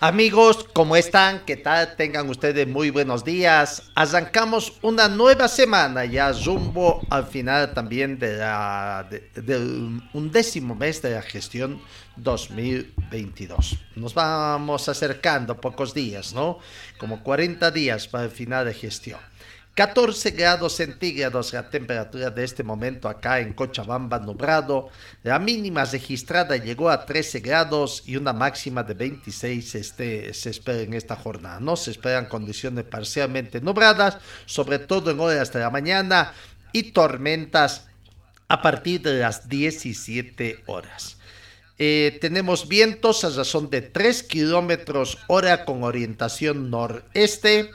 Amigos, ¿cómo están? ¿Qué tal? Tengan ustedes muy buenos días. Arrancamos una nueva semana ya rumbo al final también de la, de- mes de la gestión 2022. Nos vamos acercando pocos días, ¿no? Como 40 días para el final de gestión. 14 grados centígrados la temperatura de este momento acá en Cochabamba nublado. La mínima registrada llegó a 13 grados y una máxima de 26 este, se espera en esta jornada. No se esperan condiciones parcialmente nubladas, sobre todo en horas de la mañana y tormentas a partir de las 17 horas. Eh, tenemos vientos a razón de 3 kilómetros hora con orientación noreste.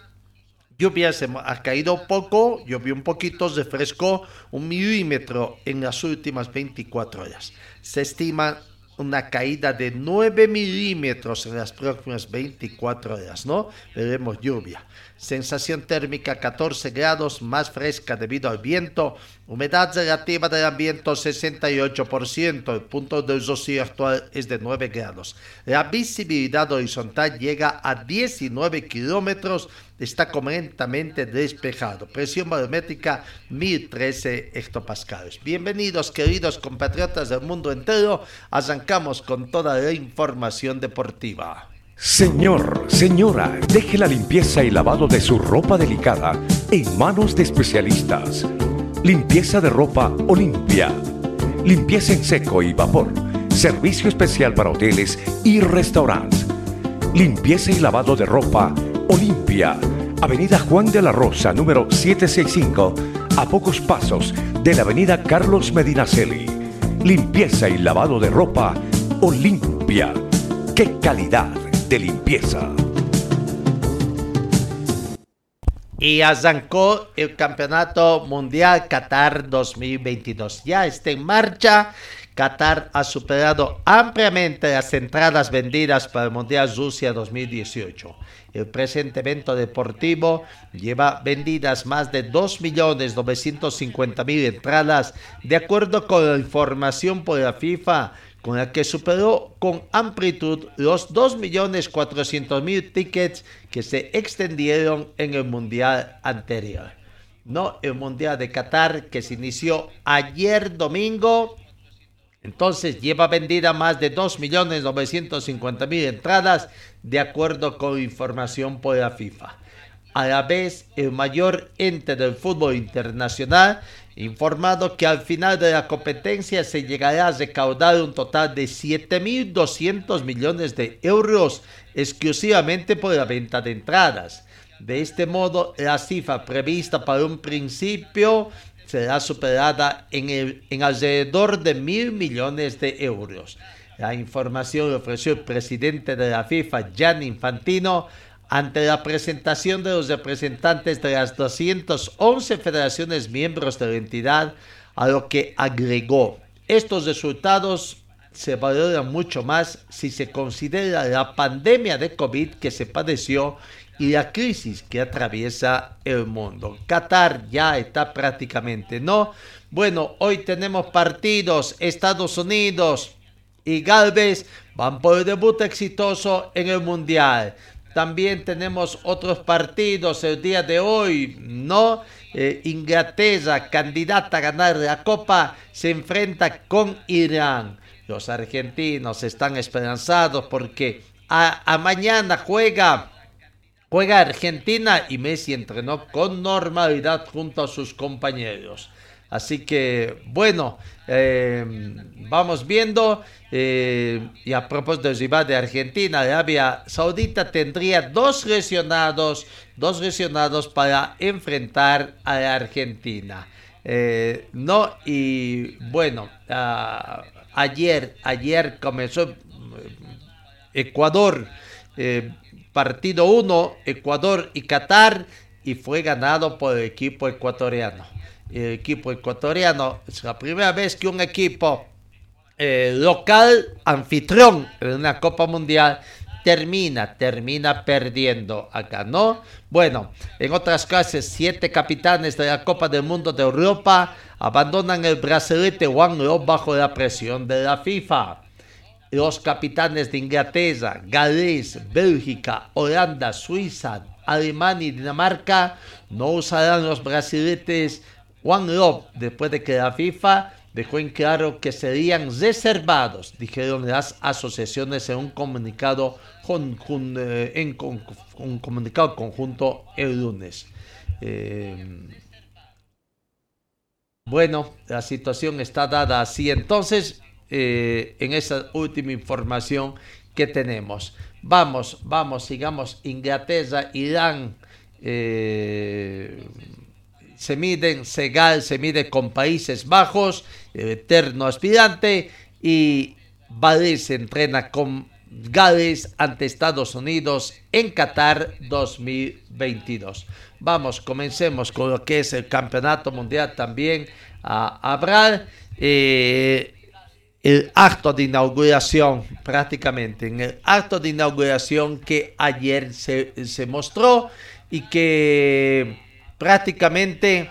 Lluvia se ha caído poco, llovió un poquito, refrescó un milímetro en las últimas 24 horas. Se estima una caída de 9 milímetros en las próximas 24 horas, ¿no? Veremos lluvia. Sensación térmica 14 grados, más fresca debido al viento. Humedad relativa del ambiente 68%. El punto de rocío actual es de 9 grados. La visibilidad horizontal llega a 19 kilómetros. Está completamente despejado. Presión barométrica 1013 hectopascales. Bienvenidos, queridos compatriotas del mundo entero. Arrancamos con toda la información deportiva. Señor, señora, deje la limpieza y lavado de su ropa delicada en manos de especialistas. Limpieza de ropa Olimpia. Limpieza en seco y vapor. Servicio especial para hoteles y restaurantes. Limpieza y lavado de ropa Olimpia. Avenida Juan de la Rosa, número 765, a pocos pasos de la Avenida Carlos Medinaceli. Limpieza y lavado de ropa Olimpia. ¡Qué calidad de limpieza! Y arrancó el Campeonato Mundial Qatar 2022. Ya está en marcha. Qatar ha superado ampliamente las entradas vendidas para el Mundial Rusia 2018. El presente evento deportivo lleva vendidas más de 2.950.000 entradas, de acuerdo con la información por la FIFA, con la que superó con amplitud los 2.400.000 tickets que se extendieron en el Mundial anterior. No el Mundial de Qatar que se inició ayer domingo entonces lleva vendida más de 2.950.000 entradas de acuerdo con información por la FIFA. A la vez, el mayor ente del fútbol internacional informado que al final de la competencia se llegará a recaudar un total de 7.200 millones de euros exclusivamente por la venta de entradas. De este modo, la cifra prevista para un principio será superada en, el, en alrededor de mil millones de euros. La información ofreció el presidente de la FIFA, Gianni Infantino, ante la presentación de los representantes de las 211 federaciones miembros de la entidad, a lo que agregó, estos resultados se valoran mucho más si se considera la pandemia de COVID que se padeció y la crisis que atraviesa el mundo. Qatar ya está prácticamente, ¿no? Bueno, hoy tenemos partidos, Estados Unidos y Galvez van por el debut exitoso en el Mundial. También tenemos otros partidos el día de hoy, ¿no? Eh, Inglaterra, candidata a ganar la Copa, se enfrenta con Irán. Los argentinos están esperanzados porque a, a mañana juega Juega Argentina y Messi entrenó con normalidad junto a sus compañeros. Así que, bueno, eh, vamos viendo. eh, y a propósito de rival de Argentina, Arabia Saudita tendría dos lesionados, dos lesionados para enfrentar a la Argentina. Eh, no, y bueno, ah, ayer, ayer comenzó Ecuador, partido 1, Ecuador y Qatar, y fue ganado por el equipo ecuatoriano. El equipo ecuatoriano es la primera vez que un equipo eh, local, anfitrión en una Copa Mundial, termina, termina perdiendo acá, ¿no? Bueno, en otras clases, siete capitanes de la Copa del Mundo de Europa abandonan el brazalete One Love bajo la presión de la FIFA. Los capitanes de Inglaterra, Gales, Bélgica, Holanda, Suiza, Alemania y Dinamarca no usarán los braceletes One Love después de que la FIFA dejó en claro que serían reservados, dijeron las asociaciones en un comunicado, con, eh, comunicado conjunto el lunes. Eh, bueno, la situación está dada así. Entonces, eh, en esa última información que tenemos. Vamos, vamos, sigamos. Inglaterra, Irán, eh, se miden, Segal se mide con Países Bajos, el eterno aspirante, y Valdés se entrena con Gales ante Estados Unidos en Qatar 2022. Vamos, comencemos con lo que es el Campeonato Mundial también a hablar. eh, el acto de inauguración, prácticamente, en el acto de inauguración que ayer se, se mostró y que prácticamente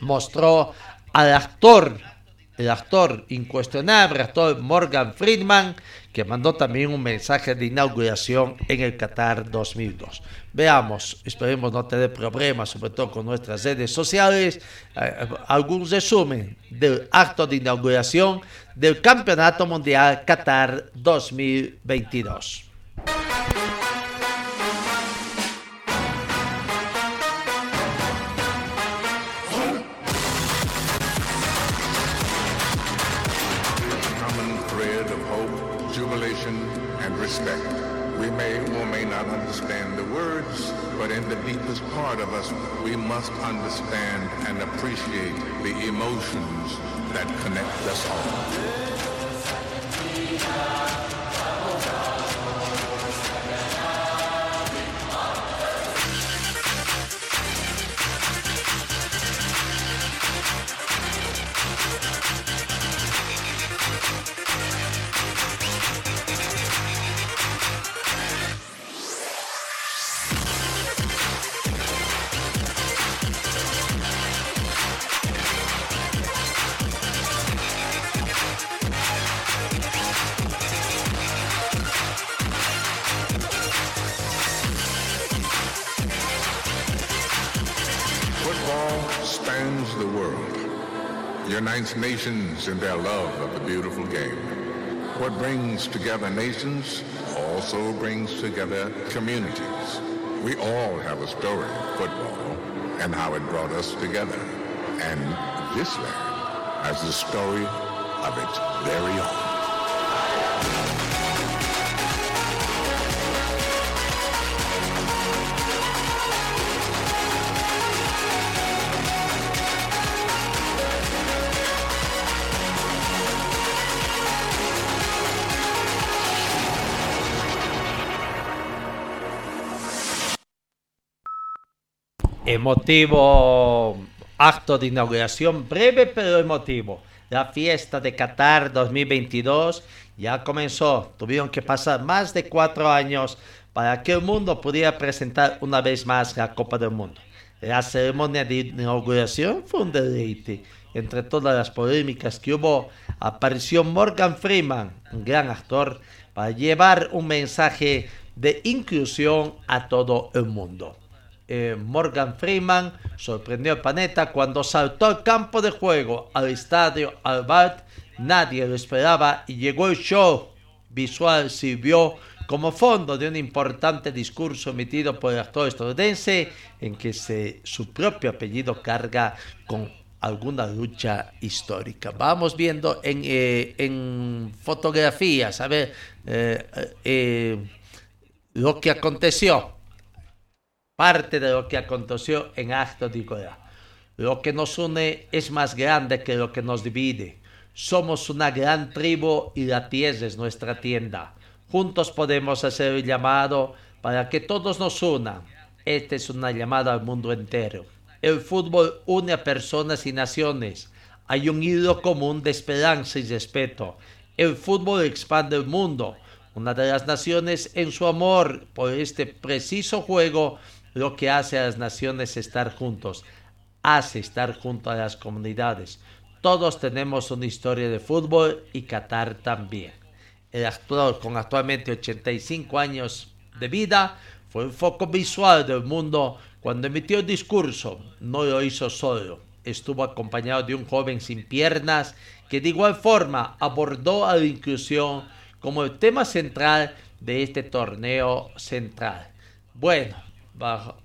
mostró al actor, el actor incuestionable, actor Morgan Friedman, que mandó también un mensaje de inauguración en el Qatar 2002. Veamos, esperemos no tener problemas, sobre todo con nuestras redes sociales, eh, algún resumen del acto de inauguración del Campeonato Mundial Qatar 2022. common thread of hope, jubilation, and respect. We may or may not understand the words, but in the deepest part of us, we must understand and appreciate the emotions that connect us all. Nations in their love of the beautiful game. What brings together nations also brings together communities. We all have a story of football and how it brought us together. And this land has the story of its very own. Emotivo acto de inauguración, breve pero emotivo. La fiesta de Qatar 2022 ya comenzó. Tuvieron que pasar más de cuatro años para que el mundo pudiera presentar una vez más la Copa del Mundo. La ceremonia de inauguración fue un deleite. Entre todas las polémicas que hubo, apareció Morgan Freeman, un gran actor, para llevar un mensaje de inclusión a todo el mundo. Eh, Morgan Freeman sorprendió al planeta cuando saltó al campo de juego, al estadio Albert. Nadie lo esperaba y llegó el show visual, sirvió como fondo de un importante discurso emitido por el actor estadounidense en que se, su propio apellido carga con alguna lucha histórica. Vamos viendo en, eh, fotografías, a eh, lo que aconteció, parte de lo que aconteció en Acto de Igualdad. Lo que nos une es más grande que lo que nos divide. Somos una gran tribu y la tierra es nuestra tienda. Juntos podemos hacer el llamado para que todos nos unan. Esta es una llamada al mundo entero. El fútbol une a personas y naciones. Hay un hilo común de esperanza y respeto. El fútbol expande el mundo. Una de las naciones en su amor por este preciso juego lo que hace a las naciones estar juntos. Hace estar junto a las comunidades. Todos tenemos una historia de fútbol y Qatar también. El actor con actualmente 85 años de vida fue un foco visual del mundo cuando emitió el discurso. No lo hizo solo, estuvo acompañado de un joven sin piernas que de igual forma abordó a la inclusión como el tema central de este torneo central. Bueno,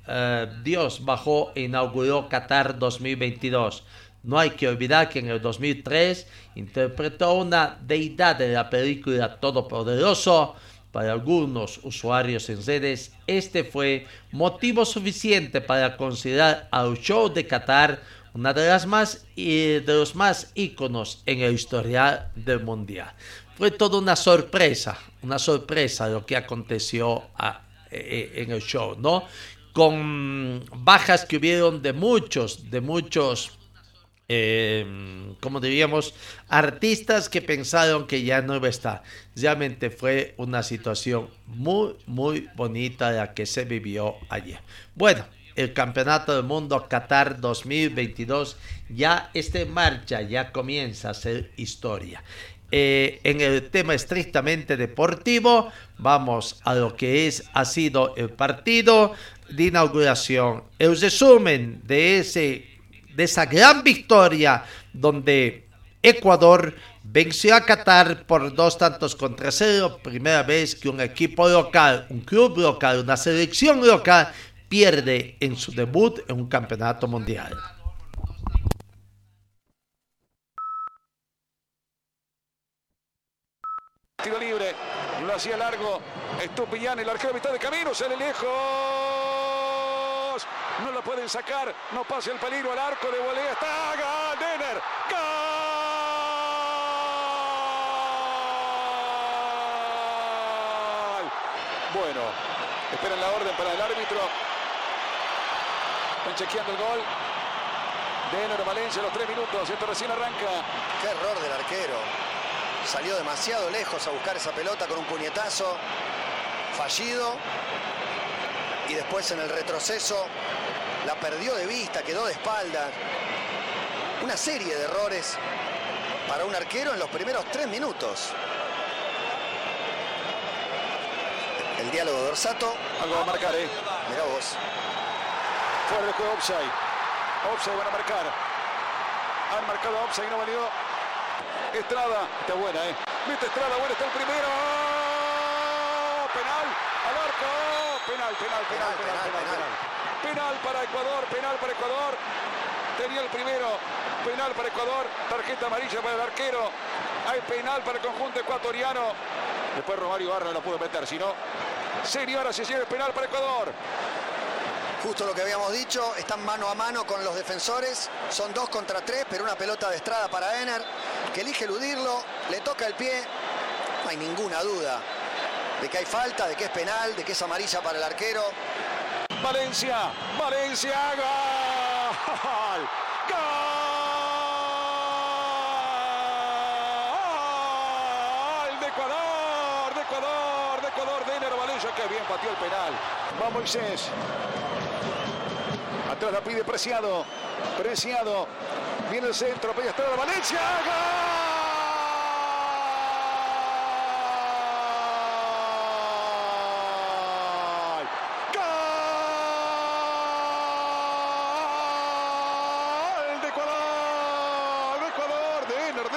eh, Dios bajó e inauguró Qatar 2022. No hay que olvidar que en el 2003 interpretó una deidad de la película Todopoderoso. Para algunos usuarios en redes, este fue motivo suficiente para considerar al show de Qatar una de las más de los más íconos en el historial del mundial. Fue toda una sorpresa, una sorpresa lo que aconteció e, e, en el show, ¿no? Con bajas que hubieron de muchos, de muchos eh, como diríamos, artistas que pensaron que ya no iba a estar. Realmente fue una situación muy, muy bonita la que se vivió ayer. Bueno, el Campeonato del Mundo Qatar 2022 ya está en marcha, ya comienza a ser historia. Eh, en el tema estrictamente deportivo, vamos a lo que es, ha sido el partido de inauguración. El resumen de ese de esa gran victoria donde Ecuador venció a Qatar por dos tantos contra cero, primera vez que un equipo local, un club local, una selección local pierde en su debut en un campeonato mundial. Tiro libre, lo hacía largo, Estupillán, el arquero mitad de camino, sale lejos no lo pueden sacar, no pasa el peligro al arco de volea, está Denner, ¡Gol! Bueno, esperan la orden para el árbitro. Están chequeando el gol. Denner Valencia los tres minutos, esto recién arranca. Qué error del arquero. Salió demasiado lejos a buscar esa pelota con un puñetazo. Fallido y después en el retroceso la perdió de vista, quedó de espalda. Una serie de errores para un arquero en los primeros tres minutos. El diálogo de Orsato. Algo va a marcar, ¿eh? Mirá vos. Fuera de juego offside. Offside van a marcar. Han marcado offside, no valió. Estrada, está buena, ¿eh? Mete Estrada, bueno, está el primero. Penal al arco penal, penal, penal, penal, penal, penal, para Ecuador, penal para Ecuador. Tenía el primero, penal para Ecuador, tarjeta amarilla para el arquero. Hay penal para el conjunto ecuatoriano. Después Romario Barra no lo pudo meter, si no. Señora, se el penal para Ecuador. Justo lo que habíamos dicho, están mano a mano con los defensores. Son dos contra tres, pero una pelota de estrada para Ener, que elige eludirlo, le toca el pie. No hay ninguna duda de que hay falta, de que es penal, de que es amarilla para el arquero. Valencia, Valencia, gol. Gol de Ecuador, de Ecuador, de Ecuador, de Enero Valencia, que bien pateó el penal. Va Moisés. Atrás la pide Preciado. Preciado. Viene el centro, pide de Valencia. ¡Gol!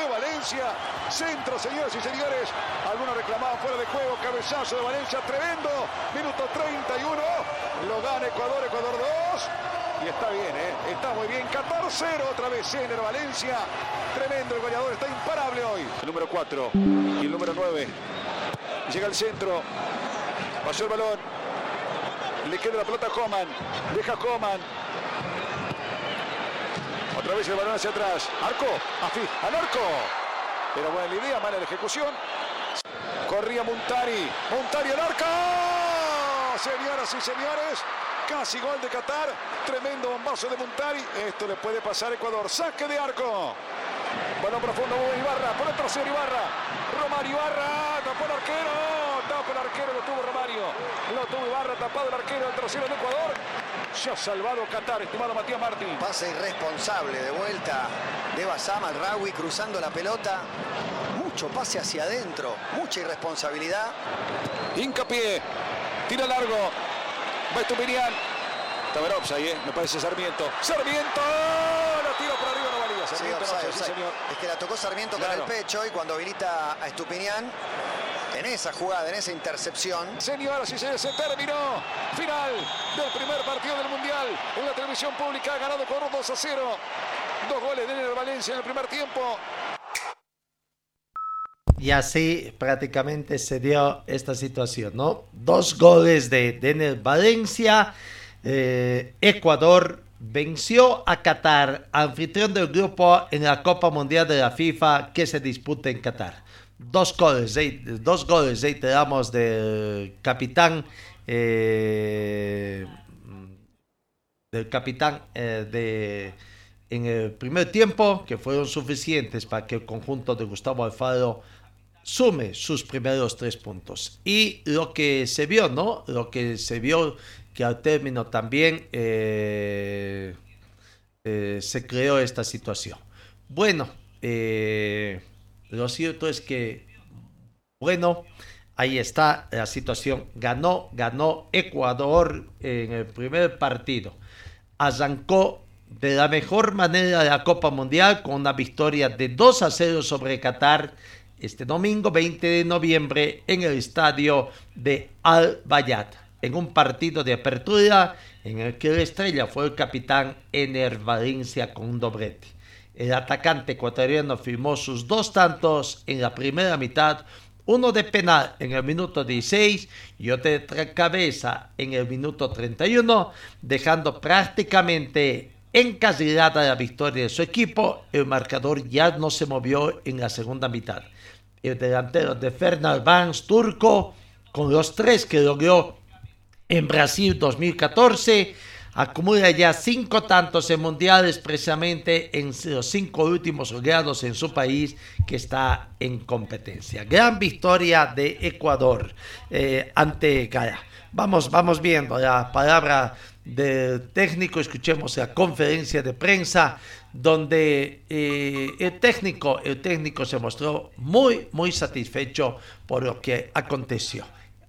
Valencia. Centro, señoras y señores. Algunos reclamaban fuera de juego. Cabezazo de Valencia, tremendo. Minuto 31. Lo gana Ecuador, Ecuador 2. Y está bien, ¿eh? está muy bien. 14 0 otra vez Ener Valencia. Tremendo el goleador, está imparable hoy. El número 4 y el número 9. Llega al centro. Pasó el balón. Le queda la pelota a Coman. Deja Coman. Otra vez el balón hacia atrás. Arco. Afi. Al arco. Pero buena la idea, mala la ejecución. Corría Montari. Montari al arco. Señoras y señores. Casi gol de Qatar. Tremendo bombazo de Montari. Esto le puede pasar a Ecuador. Saque de arco. Balón profundo. Ibarra. Por el trasero Ibarra. Romario Ibarra. Tapó el arquero. Tapó el arquero. Lo tuvo Romario. Lo tuvo Ibarra. Tapado el arquero. El trasero de Ecuador. Se ha salvado Qatar, estimado Matías Martín. Pase irresponsable de vuelta de Basama al Rawi cruzando la pelota. Mucho pase hacia adentro. Mucha irresponsabilidad. Hincapié. Tira largo. Va Estupinian. Estaba en offside, ¿eh? me parece Sarmiento. ¡Sarmiento! La tira por arriba, no valía. Sí, Sarmiento, offside, no, sí, offside. señor. Es que la tocó Sarmiento Claro. con el pecho y cuando habilita a Estupinián, en esa jugada, en esa intercepción, Señoras y señores, se terminó. Final del primer partido del Mundial. En la televisión pública ha ganado con 2 a 0. Dos goles de Ener Valencia en el primer tiempo. Y así prácticamente se dio esta situación, ¿no? Dos goles de Denner Valencia. eh, Ecuador venció a Qatar, anfitrión del grupo en la Copa Mundial de la FIFA que se disputa en Qatar. Dos goles, eh, dos goles, del capitán. eh, del capitán eh, de en el primer tiempo que fueron suficientes para que el conjunto de Gustavo Alfaro sume sus primeros tres puntos. Y lo que se vio, ¿no? Lo que se vio que al término también eh, eh, se creó esta situación. Bueno, eh, lo cierto es que, bueno, ahí está la situación. Ganó, ganó Ecuador en el primer partido. Arrancó de la mejor manera la Copa Mundial con una victoria de 2 a 0 sobre Qatar este domingo 20 de noviembre en el estadio de Al Bayat, en un partido de apertura en el que la estrella fue el capitán Ener Valencia con un doblete. El atacante ecuatoriano firmó sus dos tantos en la primera mitad, uno de penal en el minuto 16 y otro de cabeza en el minuto 31, dejando prácticamente encasillada la victoria de su equipo. El marcador ya no se movió en la segunda mitad. El delantero de Fernand Vance, turco, con los tres que logró en Brasil 2014, acumula ya cinco tantos en mundiales, precisamente en los cinco últimos logrados en su país que está en competencia. Gran victoria de Ecuador eh, ante Ghana. Vamos, vamos viendo la palabra del técnico, escuchemos la conferencia de prensa donde eh, el técnico, el técnico se mostró muy, muy satisfecho por lo que aconteció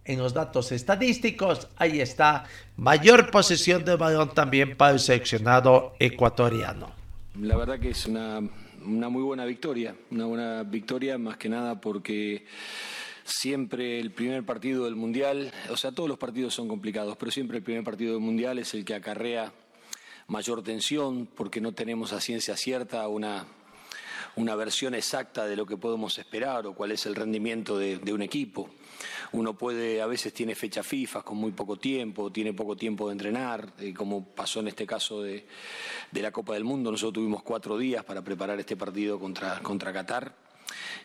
en los datos estadísticos, ahí está, mayor posesión de balón también para el seleccionado ecuatoriano. La verdad que es una, una muy buena victoria, una buena victoria más que nada porque siempre el primer partido del Mundial, o sea, todos los partidos son complicados, pero siempre el primer partido del Mundial es el que acarrea mayor tensión porque no tenemos a ciencia cierta una, una versión exacta de lo que podemos esperar o cuál es el rendimiento de, un equipo. Uno puede, a veces tiene fecha FIFA con muy poco tiempo, tiene poco tiempo de entrenar, eh, como pasó en este caso de, de, la Copa del Mundo. Nosotros tuvimos cuatro días para preparar este partido contra, contra Qatar.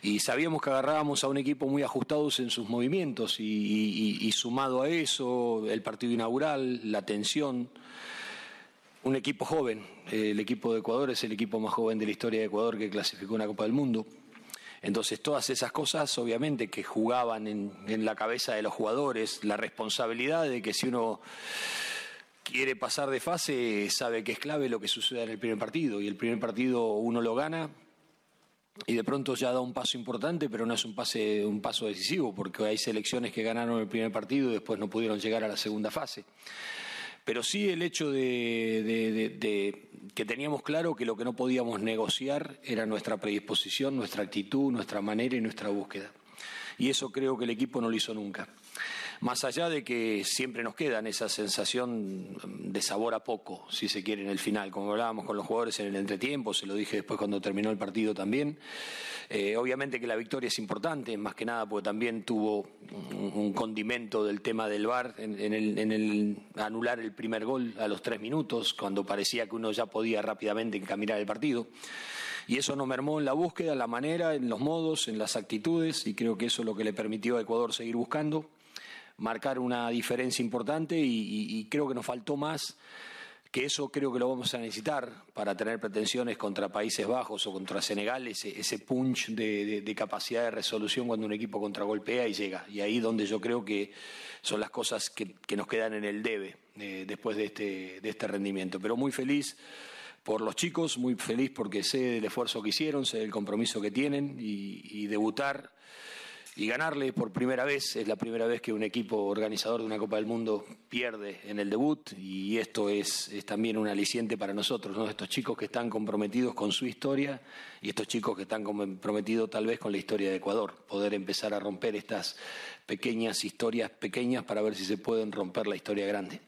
Y sabíamos que agarrábamos a un equipo muy ajustados en sus movimientos y, y sumado a eso, el partido inaugural, la tensión, un equipo joven. El equipo de Ecuador es el equipo más joven de la historia de Ecuador que clasificó una Copa del Mundo. Entonces todas esas cosas obviamente que jugaban en, la cabeza de los jugadores, la responsabilidad de que si uno quiere pasar de fase sabe que es clave lo que suceda en el primer partido y el primer partido uno lo gana y de pronto ya da un paso importante pero no es un, pase, un paso decisivo porque hay selecciones que ganaron el primer partido y después no pudieron llegar a la segunda fase. Pero sí el hecho de, que teníamos claro que lo que no podíamos negociar era nuestra predisposición, nuestra actitud, nuestra manera y nuestra búsqueda. Y eso creo que el equipo no lo hizo nunca. Más allá de que siempre nos quedan esa sensación de sabor a poco, si se quiere, en el final, como hablábamos con los jugadores en el entretiempo, se lo dije después cuando terminó el partido también. Eh, obviamente que la victoria es importante, más que nada porque también tuvo un, condimento del tema del VAR en, el, en, el, anular el primer gol a los tres minutos, cuando parecía que uno ya podía rápidamente encaminar el partido. Y eso no mermó en la búsqueda, en la manera, en los modos, en las actitudes, y creo que eso es lo que le permitió a Ecuador seguir buscando marcar una diferencia importante y, creo que nos faltó más que eso creo que lo vamos a necesitar para tener pretensiones contra Países Bajos o contra Senegal, ese, punch de, capacidad de resolución cuando un equipo contragolpea y llega. Y ahí donde yo creo que son las cosas que, nos quedan en el debe eh, después de este, de este rendimiento. Pero muy feliz por los chicos, muy feliz porque sé del esfuerzo que hicieron, sé del compromiso que tienen y debutar y ganarle por primera vez. Es la primera vez que un equipo organizador de una Copa del Mundo pierde en el debut y esto es, también un aliciente para nosotros, ¿no? estos chicos que están comprometidos con su historia y estos chicos que están comprometidos tal vez con la historia de Ecuador. Poder empezar a romper estas pequeñas historias pequeñas para ver si se pueden romper la historia grande.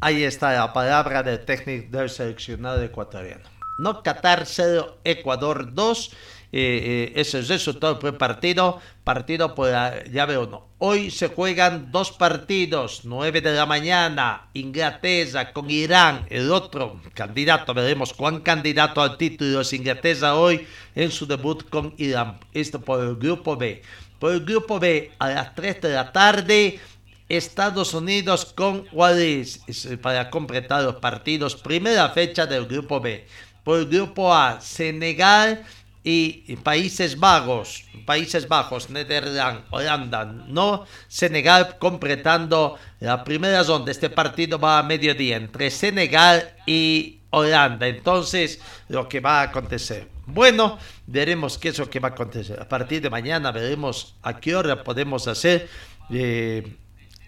Ahí está la palabra del técnico del seleccionado ecuatoriano. No Qatar 0, Ecuador 2 eh, eh, ese resultado fue partido, partido por la llave 1. Hoy se juegan dos partidos, 9 de la mañana, Inglaterra con Irán, el otro candidato, veremos cuán candidato al título es Inglaterra hoy en su debut con Irán. Esto por el grupo B. Por el grupo B, a las 3 de la tarde, Estados Unidos con Wales para completar los partidos. Primera fecha del grupo B. Por el grupo A, Senegal y Países Bajos, Países Bajos, Netherlands, Holanda, no Senegal completando la primera ronda. Este partido va a mediodía entre Senegal y Holanda. Entonces, lo que va a acontecer. Bueno, veremos qué es lo que va a acontecer. A partir de mañana veremos a qué hora podemos hacer. Eh,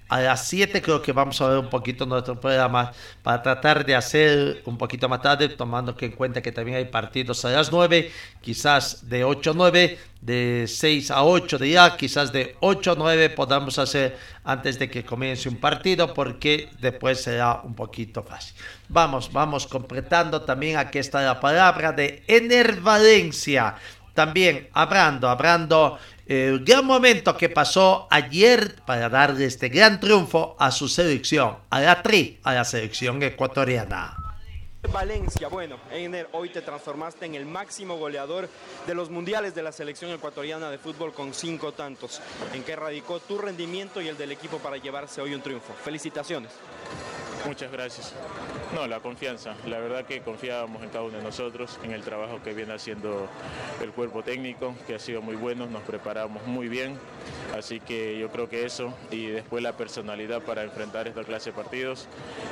a las 7 creo que vamos a ver un poquito nuestro programa para tratar de hacer un poquito más tarde, tomando en cuenta que también hay partidos a las 9, quizás de 8 a 9, de 6 a 8 de ya, quizás de 8 a 9 podamos hacer antes de que comience un partido, porque después será un poquito fácil. Vamos, vamos completando también, aquí está la palabra de Ener Valencia. También hablando, hablando el gran momento que pasó ayer para darle este gran triunfo a su selección, a la TRI, a la selección ecuatoriana. Valencia, bueno, Einer, hoy te transformaste en el máximo goleador de los mundiales de la selección ecuatoriana de fútbol con cinco tantos. ¿En qué radicó tu rendimiento y el del equipo para llevarse hoy un triunfo? Felicitaciones. Muchas gracias. No, la confianza. La verdad que confiábamos en cada uno de nosotros, en el trabajo que viene haciendo el cuerpo técnico, que ha sido muy bueno, nos preparamos muy bien. Así que yo creo que eso y después la personalidad para enfrentar esta clase de partidos.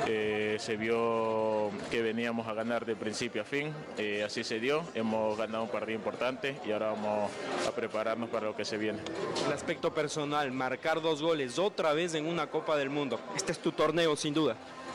Eh, se vio que veníamos a ganar de principio a fin, eh, así se dio. Hemos ganado un partido importante y ahora vamos a prepararnos para lo que se viene. El aspecto personal, marcar dos goles otra vez en una Copa del Mundo. Este es tu torneo sin duda.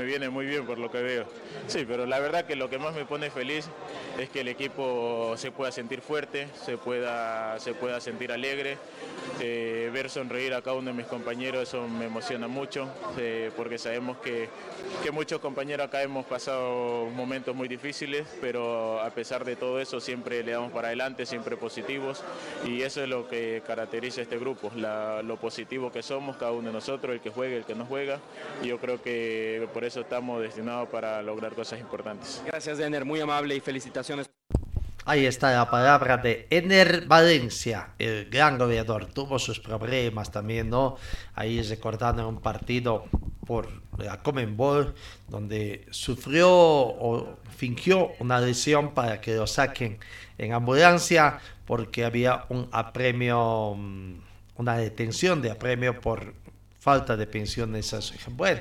me viene muy bien por lo que veo. Sí, pero la verdad que lo que más me pone feliz es que el equipo se pueda sentir fuerte, se pueda, se pueda sentir alegre. Eh, ver sonreír a cada uno de mis compañeros, eso me emociona mucho, eh, porque sabemos que, que, muchos compañeros acá hemos pasado momentos muy difíciles, pero a pesar de todo eso siempre le damos para adelante, siempre positivos, y eso es lo que caracteriza a este grupo, lo positivo que somos, cada uno de nosotros, el que juega, el que no juega, y yo creo que por eso estamos destinados para lograr cosas importantes. Gracias, Ener, muy amable y felicitaciones. Ahí está la palabra de Ener Valencia, el gran goleador. Tuvo sus problemas también, ¿no? Ahí recordando un partido por la Comenbol, donde sufrió o fingió una lesión para que lo saquen en ambulancia, porque había un apremio, mm, una detención de apremio por falta de pensiones. Bueno,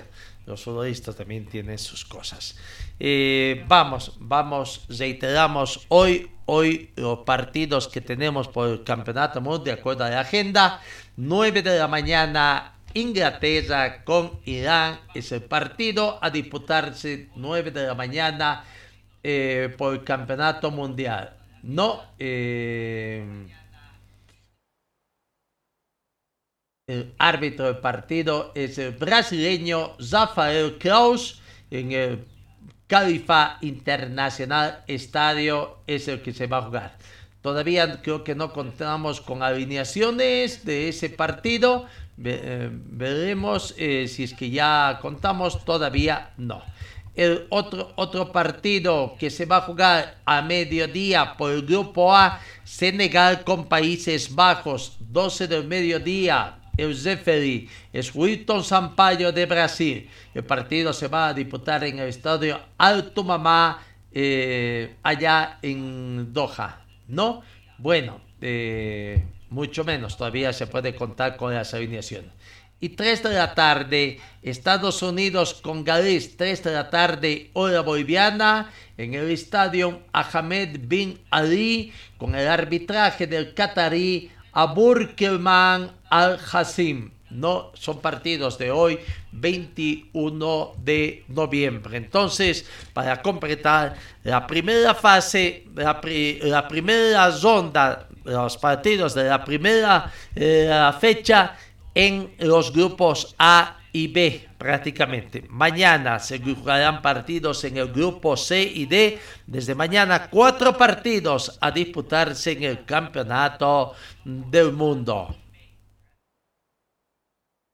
los futbolistas también tienen sus cosas. Eh, vamos, vamos, reiteramos hoy, hoy los partidos que tenemos por el Campeonato Mundial, de acuerdo a la agenda, 9 de la mañana Inglaterra con Irán. Es el partido a disputarse 9 de la mañana eh, por el campeonato mundial. No. Eh, el árbitro del partido es el brasileño Rafael Kraus en el Califa Internacional Estadio es el que se va a jugar. Todavía creo que no contamos con alineaciones de ese partido. Eh, veremos eh, si es que ya contamos. Todavía no. El otro, otro partido que se va a jugar a mediodía por el grupo A, Senegal con Países Bajos, 12 del mediodía, el referee es Wilton Sampaio de Brasil. El partido se va a disputar en el estadio Alto Mamá, eh, allá en Doha. ¿No? Bueno, eh, mucho menos. Todavía se puede contar con las alineaciones. Y 3 de la tarde, Estados Unidos con Gales, 3 de la tarde, hora boliviana, en el estadio Ahmed Bin Ali, con el arbitraje del catarí Aburkelman Al-Hassim. No son partidos de hoy, 21 de noviembre. Entonces, para completar la primera fase, la, primera ronda, los partidos de la primera eh, fecha en los grupos A y B prácticamente. Mañana se jugarán partidos en el grupo C y D. Desde mañana cuatro partidos a disputarse en el campeonato del mundo.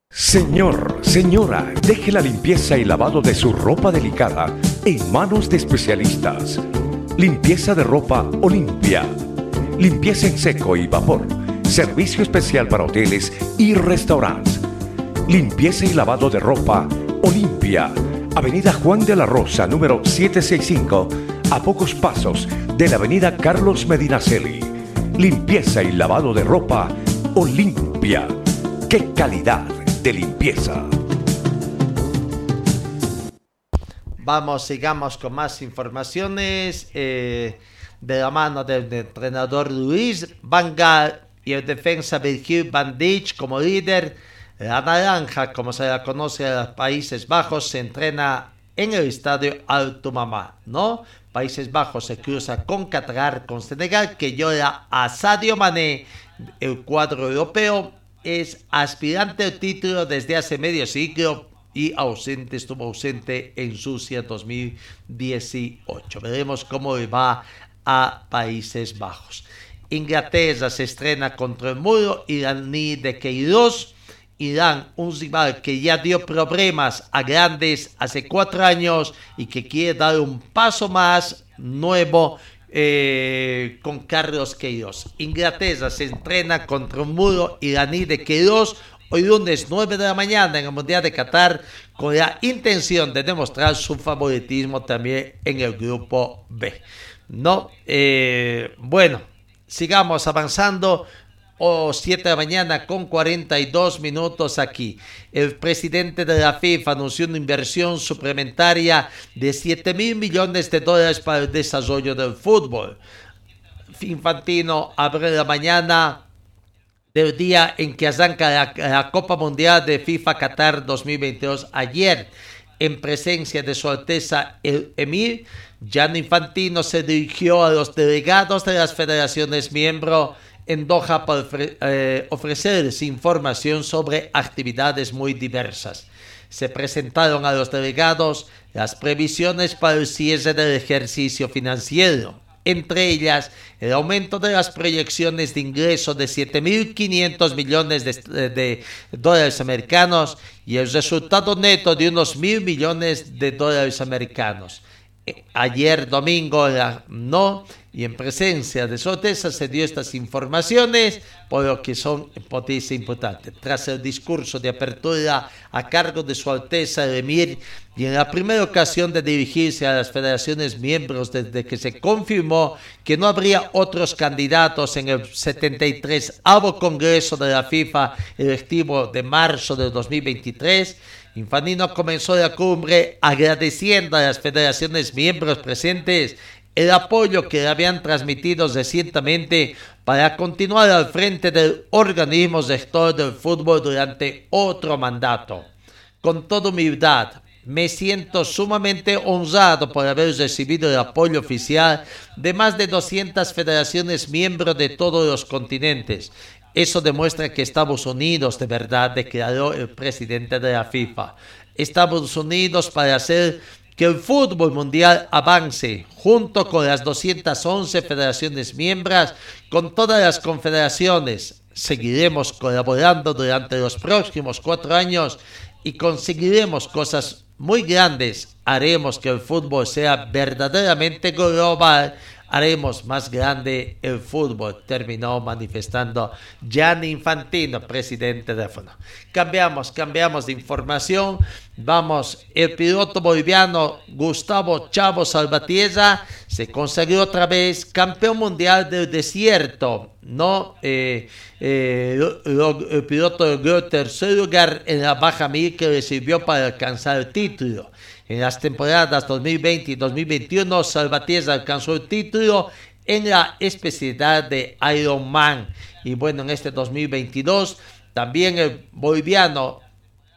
Señor, señora, deje la limpieza y lavado de su ropa delicada en manos de especialistas. Limpieza de ropa Olimpia. Limpieza en seco y vapor. Servicio especial para hoteles y restaurantes Limpieza y lavado de ropa Olimpia. Avenida Juan de la Rosa, número 765, a pocos pasos de la Avenida Carlos Medinaceli. Limpieza y lavado de ropa Olimpia. ¡Qué calidad de limpieza! Vamos, sigamos con más informaciones eh, de la mano del entrenador Luis Van y el defensa Virgil Van Dijk como líder la naranja, como se la conoce en los Países Bajos, se entrena en el estadio Alto Mamá, ¿no? Países Bajos se cruza con Qatar, con Senegal, que llora a Sadio Mané. El cuadro europeo es aspirante al título desde hace medio siglo y ausente, estuvo ausente en Sucia 2018. Veremos cómo va a Países Bajos. Inglaterra se estrena contra el muro iraní de Queiroz Irán, un rival que ya dio problemas a grandes hace cuatro años y que quiere dar un paso más nuevo eh, con Carlos Queiroz. Inglaterra se entrena contra un muro iraní de Queiroz hoy lunes 9 de la mañana en el Mundial de Qatar con la intención de demostrar su favoritismo también en el grupo B. No, eh, bueno, sigamos avanzando o 7 de la mañana con 42 minutos aquí. El presidente de la FIFA anunció una inversión suplementaria de 7 mil millones de dólares para el desarrollo del fútbol. Infantino abre la mañana del día en que arranca la, la, Copa Mundial de FIFA Qatar 2022 ayer. En presencia de su Alteza el Emir, Gianni Infantino se dirigió a los delegados de las federaciones miembros en Doha para eh, ofrecerles información sobre actividades muy diversas. Se presentaron a los delegados las previsiones para el cierre del ejercicio financiero, entre ellas el aumento de las proyecciones de ingresos de 7.500 millones de, de, dólares americanos y el resultado neto de unos mil millones de dólares americanos. Ayer domingo no y en presencia de su Alteza se dio estas informaciones, por lo que son potencia importante. Tras el discurso de apertura a cargo de su Alteza el Emir y en la primera ocasión de dirigirse a las federaciones miembros desde que se confirmó que no habría otros candidatos en el 73 avo Congreso de la FIFA electivo de marzo de 2023, Infanino comenzó la cumbre agradeciendo a las federaciones miembros presentes el apoyo que le habían transmitido recientemente para continuar al frente del organismo sector del fútbol durante otro mandato. Con toda humildad, me siento sumamente honrado por haber recibido el apoyo oficial de más de 200 federaciones miembros de todos los continentes. Eso demuestra que Estados Unidos de verdad declaró el presidente de la FIFA. Estados Unidos para hacer que el fútbol mundial avance junto con las 211 federaciones miembros, con todas las confederaciones. Seguiremos colaborando durante los próximos cuatro años y conseguiremos cosas muy grandes. Haremos que el fútbol sea verdaderamente global haremos más grande el fútbol, terminó manifestando Gianni Infantino, presidente de FUNO. Cambiamos, cambiamos de información. Vamos, el piloto boliviano Gustavo Chavo Salvatierra se consagró otra vez campeón mundial del desierto. No, eh, eh, el piloto logró tercer lugar en la baja mil que recibió para alcanzar el título. En las temporadas 2020 y 2021, Salvatierra alcanzó el título en la especialidad de Ironman. Y bueno, en este 2022, también el boliviano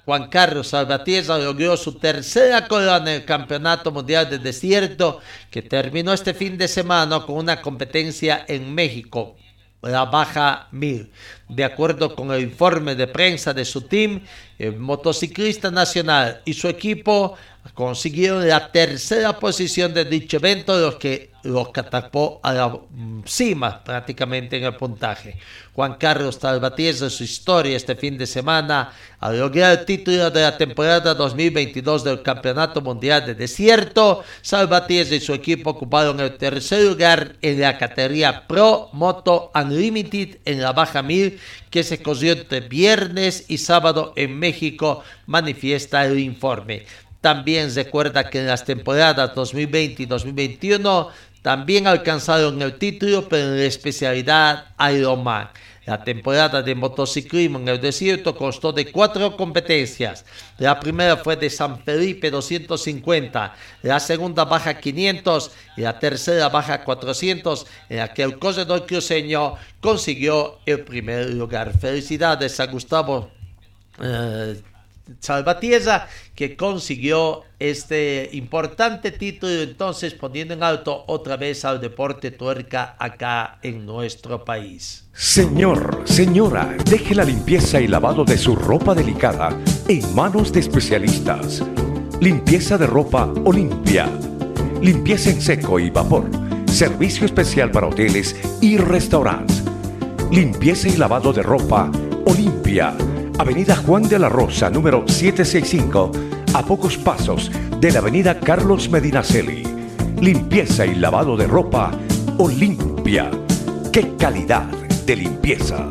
Juan Carlos Salvatierra logró su tercera corona en el Campeonato Mundial de Desierto, que terminó este fin de semana con una competencia en México, la Baja 1000. De acuerdo con el informe de prensa de su team, el motociclista nacional y su equipo consiguieron la tercera posición de dicho evento, los que los catapó a la cima prácticamente en el puntaje. Juan Carlos Salvatierra, su historia este fin de semana, al lograr el título de la temporada 2022 del Campeonato Mundial de Desierto, Salvatierra y su equipo ocuparon el tercer lugar en la categoría Pro Moto Unlimited en la Baja 1000, que se corrió entre viernes y sábado en México, manifiesta el informe. También recuerda que en las temporadas 2020 y 2021 también alcanzaron el título, pero en la especialidad Ironman. La temporada de motociclismo en el desierto constó de cuatro competencias. La primera fue de San Felipe 250, la segunda baja 500 y la tercera baja 400, en la que el corredor cruceño consiguió el primer lugar. Felicidades a Gustavo eh, Salvatierra que consiguió este importante título entonces poniendo en alto otra vez al deporte tuerca acá en nuestro país. Señor, señora, deje la limpieza y lavado de su ropa delicada en manos de especialistas. Limpieza de ropa Olimpia. Limpieza en seco y vapor. Servicio especial para hoteles y restaurantes. Limpieza y lavado de ropa Olimpia Avenida Juan de la Rosa, número 765, a pocos pasos de la Avenida Carlos Medinaceli. Limpieza y lavado de ropa Olimpia. ¡Qué calidad de limpieza!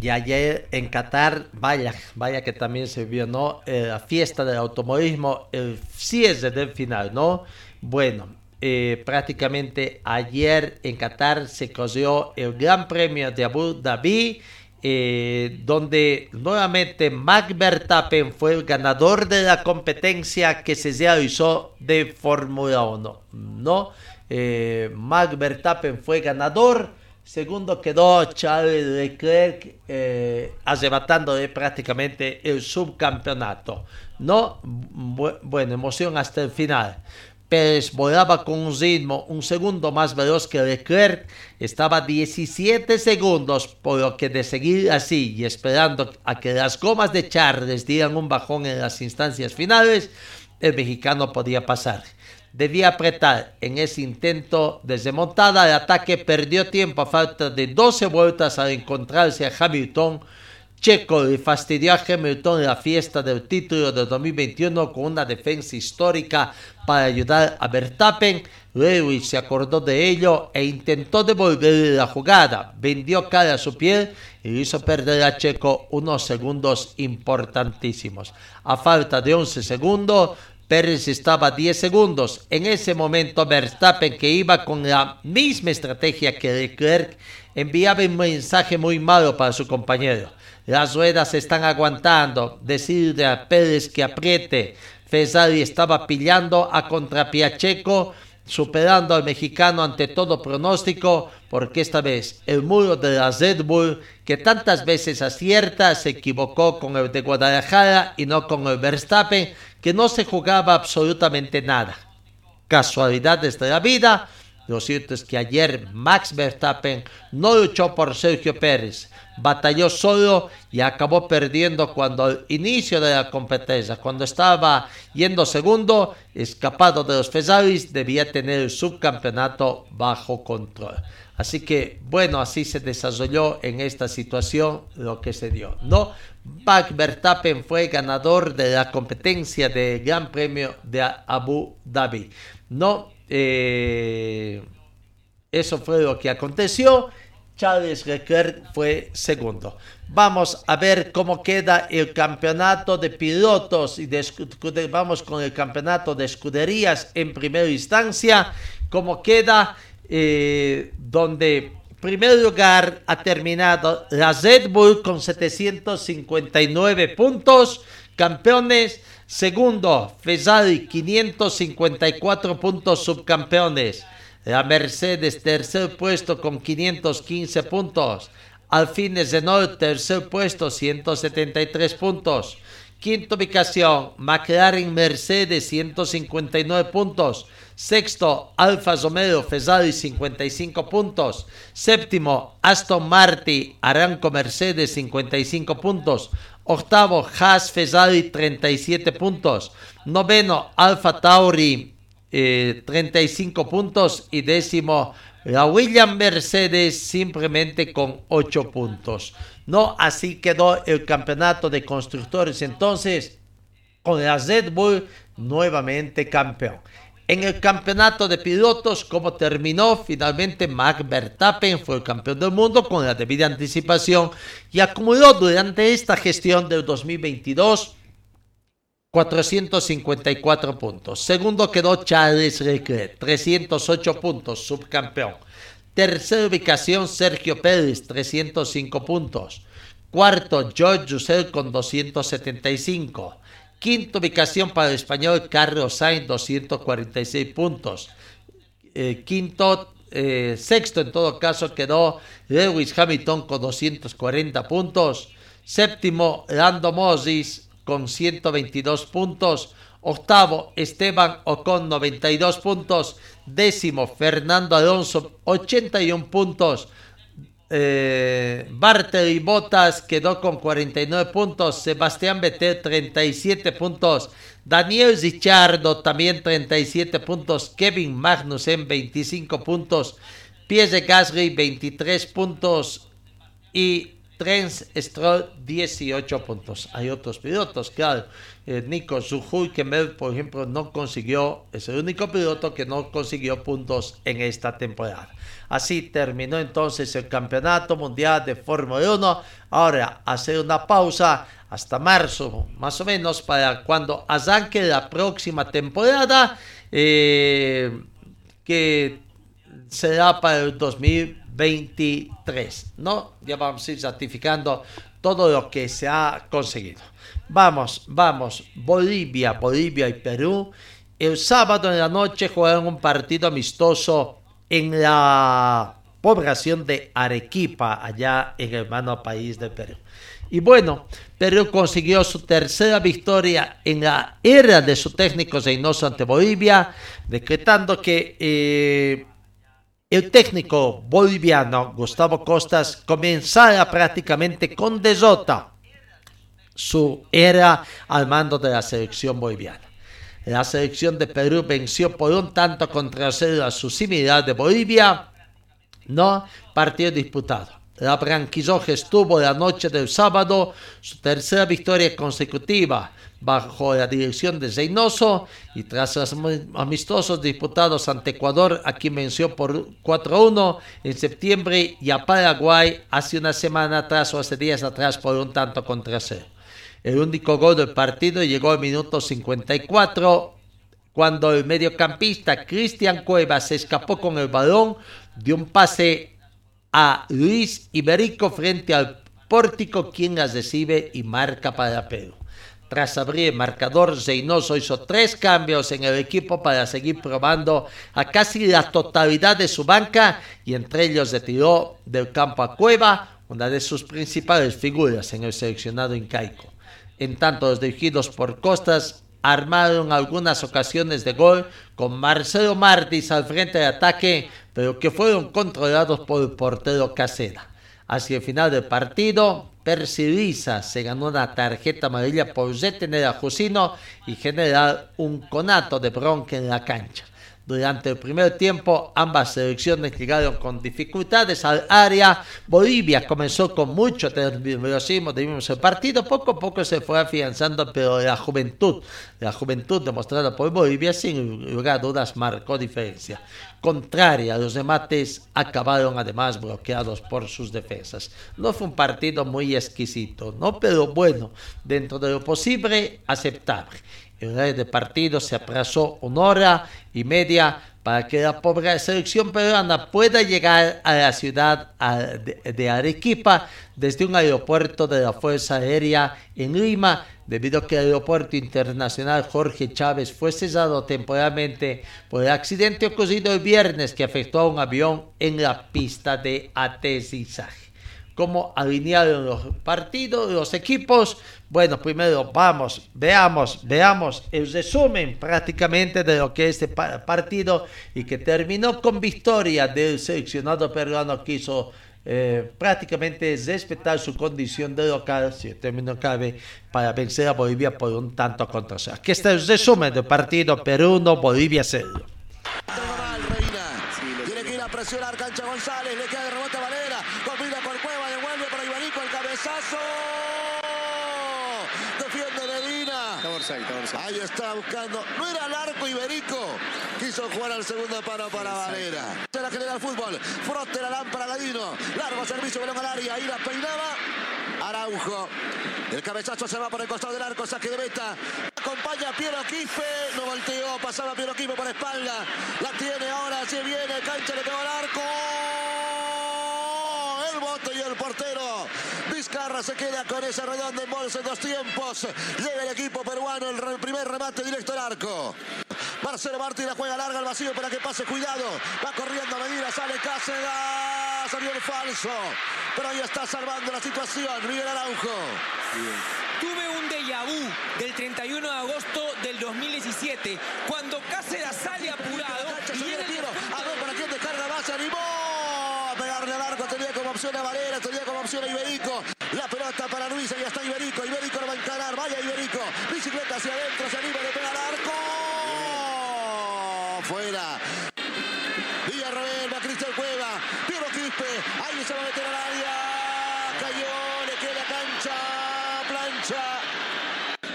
Y ayer en Qatar, vaya, vaya que también se vio, ¿no? Eh, la fiesta del automovilismo, el cierre del final, ¿no? Bueno, eh, prácticamente ayer en Qatar se corrió el Gran Premio de Abu Dhabi, eh, donde nuevamente Max Verstappen fue el ganador de la competencia que se realizó de Fórmula 1. ¿no? Eh, Verstappen fue ganador. Segundo quedó Charles Leclerc eh, arrebatándole prácticamente el subcampeonato. ¿no? bueno, emoción hasta el final. Pérez volaba con un ritmo un segundo más veloz que Leclerc, estaba 17 segundos, por lo que de seguir así y esperando a que las gomas de Charles dieran un bajón en las instancias finales, el mexicano podía pasar. Debía apretar en ese intento de remontada, el ataque perdió tiempo a falta de 12 vueltas al encontrarse a Hamilton, Checo le fastidió a Hamilton la fiesta del título de 2021 con una defensa histórica para ayudar a Verstappen. Lewis se acordó de ello e intentó devolverle la jugada. Vendió cara a su piel y hizo perder a Checo unos segundos importantísimos. A falta de 11 segundos, Pérez estaba a 10 segundos. En ese momento, Verstappen, que iba con la misma estrategia que Leclerc, enviaba un mensaje muy malo para su compañero Las ruedas están aguantando. Decirle a Pérez que apriete. Fesari estaba pillando a contrapiacheco superando al mexicano ante todo pronóstico, porque esta vez el muro de la Red Bull, que tantas veces acierta, se equivocó con el de Guadalajara y no con el Verstappen, que no se jugaba absolutamente nada. Casualidades de la vida, lo cierto es que ayer Max Verstappen no luchó por Sergio Pérez, batalló solo y acabó perdiendo cuando al inicio de la competencia, cuando estaba yendo segundo, escapado de los Ferraris, debía tener el subcampeonato bajo control. Así que, bueno, así se desarrolló en esta situación lo que se dio. No, Max fue ganador de la competencia de Gran Premio de Abu Dhabi. No, eh, eso fue lo que aconteció. Charles Leclerc fue segundo. Vamos a ver cómo queda el campeonato de pilotos y vamos con el campeonato de escuderías en primera instancia. Cómo queda eh, donde primer lugar ha terminado la Red Bull con 759 puntos. Campeones. Segundo, Ferrari 554 puntos subcampeones. La Mercedes, tercer puesto con 515 puntos. Alfine Renault, tercer puesto, 173 puntos. Quinta ubicación, McLaren Mercedes, 159 puntos. Sexto, Alfa Romeo Ferrari, 55 puntos. Séptimo, Aston Martin Aranco Mercedes, 55 puntos. Octavo, Haas Ferrari, 37 puntos. Noveno, Alfa Tauri 35 eh, puntos y décimo la William Mercedes simplemente con 8 puntos. No, así quedó el campeonato de constructores entonces con la Red Bull nuevamente campeón. En el campeonato de pilotos, como terminó, finalmente Max Verstappen fue el campeón del mundo con la debida anticipación y acumuló durante esta gestión del 2022 454 puntos. Segundo quedó Charles Leclerc, 308 puntos, subcampeón. Tercera ubicación Sergio Pérez, 305 puntos. Cuarto George Russell con 275. Quinta ubicación para el español Carlos Sainz, 246 puntos. Eh, quinto, eh, sexto en todo caso quedó Lewis Hamilton con 240 puntos. Séptimo, Lando Moses con 122 puntos. Octavo, Esteban Ocon, 92 puntos. Décimo, Fernando Alonso, 81 puntos. Eh, Bartel Botas quedó con 49 puntos. Sebastián Vettel, 37 puntos. Daniel Ricciardo, también 37 puntos. Kevin Magnussen, 25 puntos. Pierre Gasly, 23 puntos. Y Trens Stroll 18 puntos. Hay otros pilotos, claro. Eh, Nico Zuhulkemer, por ejemplo, no consiguió, es el único piloto que no consiguió puntos en esta temporada. Así terminó entonces el campeonato mundial de Fórmula 1. Ahora hacer una pausa hasta marzo, más o menos, para cuando arranque la próxima temporada, eh, que será para el 2020 23, ¿no? Ya vamos a ir ratificando todo lo que se ha conseguido. Vamos, vamos, Bolivia, Bolivia y Perú. El sábado en la noche jugaron un partido amistoso en la población de Arequipa, allá en el hermano país de Perú. Y bueno, Perú consiguió su tercera victoria en la era de su técnico Reynoso ante Bolivia, decretando que eh, el técnico boliviano Gustavo Costas comenzara prácticamente con desota su era al mando de la selección boliviana. La selección de Perú venció por un tanto contra cero a su similar de Bolivia, no partido disputado. La Branquilloja estuvo la noche del sábado su tercera victoria consecutiva bajo la dirección de Zeynoso y tras los amistosos disputados ante Ecuador, aquí venció por 4-1 en septiembre y a Paraguay hace una semana atrás o hace días atrás por un tanto contra cero. El único gol del partido llegó al minuto 54 cuando el mediocampista Cristian Cuevas se escapó con el balón de un pase a Luis Iberico frente al Pórtico quien las recibe y marca para Perú. Tras abrir marcador, Zeynoso hizo tres cambios en el equipo para seguir probando a casi la totalidad de su banca y entre ellos retiró del campo a Cueva, una de sus principales figuras en el seleccionado incaico. En tanto, los dirigidos por Costas armaron algunas ocasiones de gol con Marcelo Martins al frente de ataque, pero que fueron controlados por el portero Casera. Hacia el final del partido, Percibiza se ganó una tarjeta amarilla por detener a Jusino y generar un conato de bronca en la cancha. Durante el primer tiempo, ambas selecciones llegaron con dificultades al área. Bolivia comenzó con mucho nerviosismo, vimos el partido, poco a poco se fue afianzando, pero la juventud, la juventud demostrada por Bolivia, sin lugar a dudas, marcó diferencia. Contraria, los remates acabaron además bloqueados por sus defensas. No fue un partido muy exquisito, ¿no? pero bueno, dentro de lo posible, aceptable. El rey de partido se aplazó una hora y media para que la pobre selección peruana pueda llegar a la ciudad de Arequipa desde un aeropuerto de la Fuerza Aérea en Lima, debido a que el aeropuerto internacional Jorge Chávez fue cesado temporalmente por el accidente ocurrido el viernes que afectó a un avión en la pista de aterrizaje cómo alinearon los partidos, los equipos. Bueno, primero vamos, veamos, veamos el resumen prácticamente de lo que es este partido y que terminó con victoria del seleccionado peruano que hizo eh, prácticamente respetar su condición de local, si el término cabe, para vencer a Bolivia por un tanto contra cero. Aquí está el resumen del partido Perú 1, Bolivia 0. Tiene que ir a presionar Cancha González, le queda de rebote a Ahí está buscando. No era el arco Iberico. Quiso jugar al segundo paro para Valera. Se la genera el fútbol. Frote la lámpara Gadino. Largo servicio, balón al área. Ahí la peinaba. Araujo. El cabezazo se va por el costado del arco, saque de meta. Acompaña a Piero Quispe, no volteó, pasaba Piero Quispe por espalda. La tiene ahora, se viene, cancha le pegó al arco. El bote y el portero. Vizcarra se queda con ese redondo en bolsa en dos tiempos. Llega el equipo peruano. El, primer remate directo al arco. Marcelo Martí la juega larga al vacío para que pase. Cuidado. Va corriendo a Medina. Sale Cáceres. Salió el falso. Pero ahí está salvando la situación. Miguel Araujo. Tuve un déjà vu del 31 de agosto del 2017, cuando Cáceres sale apurado y viene Piero. A ver para quién descarga más. Se animó a pegarle al arco. Tenía como opción a Valera. Tenía como opción a Iberico. La pelota para Luis. Ahí está Iberico. Iberico lo va a encarar. Vaya Iberico. Bicicleta hacia adentro. Se anima. Le pega al arco. Fuera. Villarroel, va Cristian Cueva. Piero Quispe. Ahí se va a meter al área. Cayó. Le queda cancha. Plancha.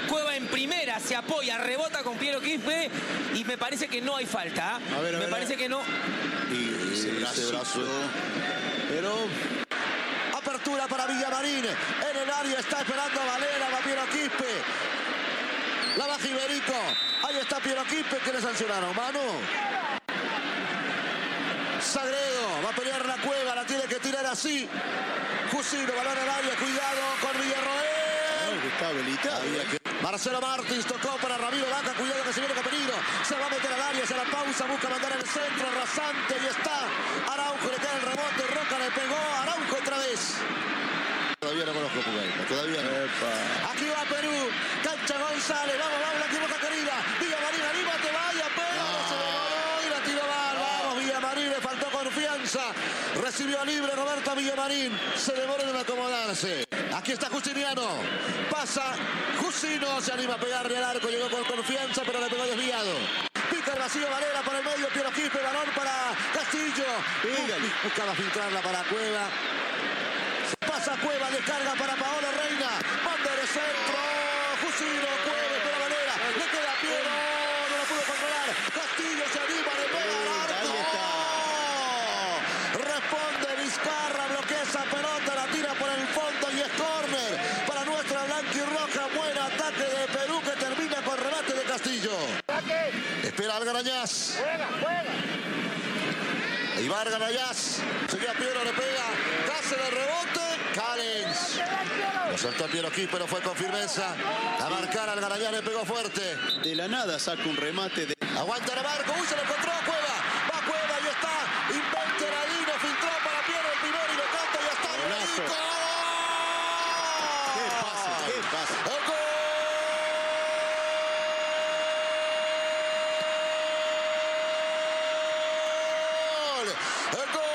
Cueva en primera, se apoya, rebota con Piero Quispe y me parece que no hay falta. ¿ah? A ver, a me ver, parece que no. Y ese brazo. Pero. Apertura para Villamarín. En el área está esperando a Valera. Va Piero Quispe. La baja Iberico. Ahí está Piero Quispe. que le sancionaron? Mano. Sagredo. Va a pelear la cueva. La tiene que tirar así. Jusino. Balón al área. Cuidado con Villarroel. Está habilitado. Marcelo Martins tocó para Ramiro Vaca, cuidado que se viene con peligro, se va a meter al área, se la pausa, busca mandar al centro, rasante y está. Araujo, le queda el rebote, Roca le pegó, Araujo otra vez. Todavía no conozco Pugaita, todavía no. Aquí va Perú, cancha González, vamos, vamos, la equivoca querida, Villamarín, anímate, vaya, pero se demoró y la tiró mal, vamos, Villamarín, le faltó confianza, recibió libre Roberto Villamarín, se demoró en acomodarse. Aquí está Justiniano, pasa, Justino se anima a pegarle al arco, llegó con confianza, pero le pegó desviado. Pica el vacío Valera para el medio, Piero Quispe, balón para Castillo. Bu- Buscaba filtrarla para Cueva. Pasa Cueva, descarga para Paolo Reina. Manda de centro. Jusino, Cueva, espera Valera. Le queda a Piero. No lo pudo controlar. Castillo se anima, le pega al arco. Responde Vizcarra, bloquea esa pelota, la tira por el fondo y es córner. Para nuestra blanca y roja, buen ataque de Perú que termina con remate de Castillo. Espera Algarañaz. Y va Algarañaz. Seguía Piero, le pega. Cáceres rebote. Callens. Lo soltó Piero pero fue con firmeza. A marcar al Garañán le pegó fuerte. De la nada saca un remate de... Aguanta el barco. Uy, se lo encontró Cueva. Va Cueva y está. Inventa Radino. Filtró para Piero el primero y lo canta y está. ¡Qué pase! ¡Qué pase! El gol. El gol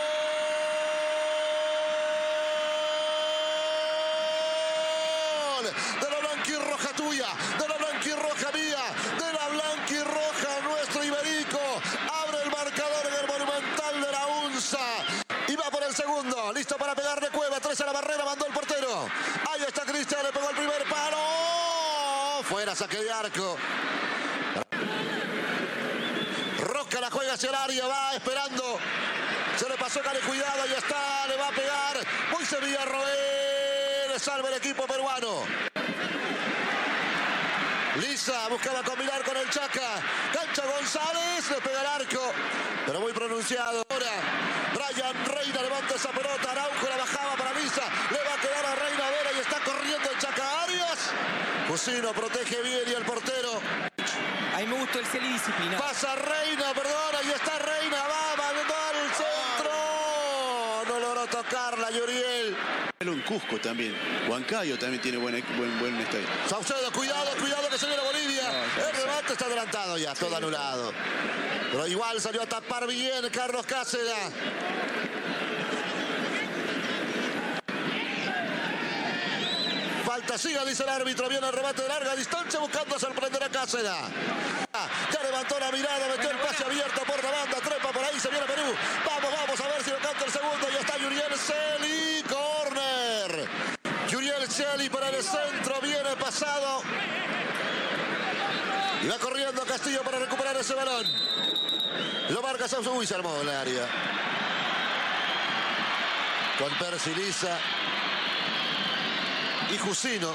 de la blanquirroja tuya, de la blanquirroja mía, de la blanquirroja nuestro Iberico. Abre el marcador en el monumental de la UNSA. Y va por el segundo, listo para pegar de cueva, tres a la barrera, mandó el portero. Ahí está Cristian, le pegó el primer palo. Fuera, saque de arco. Roca la juega hacia el área, va esperando. Se le pasó Cale, cuidado, ahí está, le va a pegar. Moisés Villarroel, salva el equipo peruano. Lisa buscaba combinar Cancha González, le pega el arco, pero muy pronunciado. Ahora, Brian Reina levanta esa pelota. Araujo la bajaba para Lisa. Le va a quedar a Reina Vera y está corriendo el Chaca Arias. Cusino protege bien y el portero. A mí me gustó el Celi disciplinado. Pasa Reina, perdón, ahí está Reina, va, mandó al centro. No logró tocarla, Yuriel. En Cusco también. Huancayo también tiene buen, buen, buen estadio. Saucedo, cuidado, cuidado que se viene Bolivia. El remate está adelantado ya, todo anulado. Pero igual salió a tapar bien Carlos Cáceres. Falta siga, dice el árbitro. Viene el remate de larga distancia buscando sorprender a Cáceres. Ya levantó la mirada, metió el pase abierto por la banda, trepa por ahí, se viene Perú. Vamos, vamos a ver si lo canta el segundo. Ya está Yuriel Celi, corner. Yuriel Celi para el centro, viene pasado. Y va corriendo Castillo para recuperar ese balón. Lo marca. Uy, se armó el área. Con Persiliza y Jusino.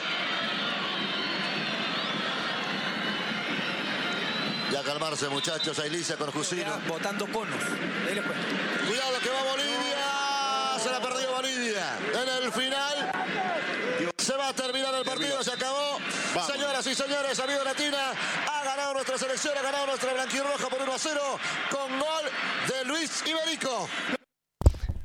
Ya calmarse muchachos, ahí Lisa con Jusino. Botando conos. Cuidado que va Bolivia. Se la perdió Bolivia. En el final. Se va a terminar el partido, se acabó. Señoras y señores, amigo Latina, ganado nuestra selección, ha ganado nuestra blanquirroja por 1 a 0 con gol de Luis Iberico.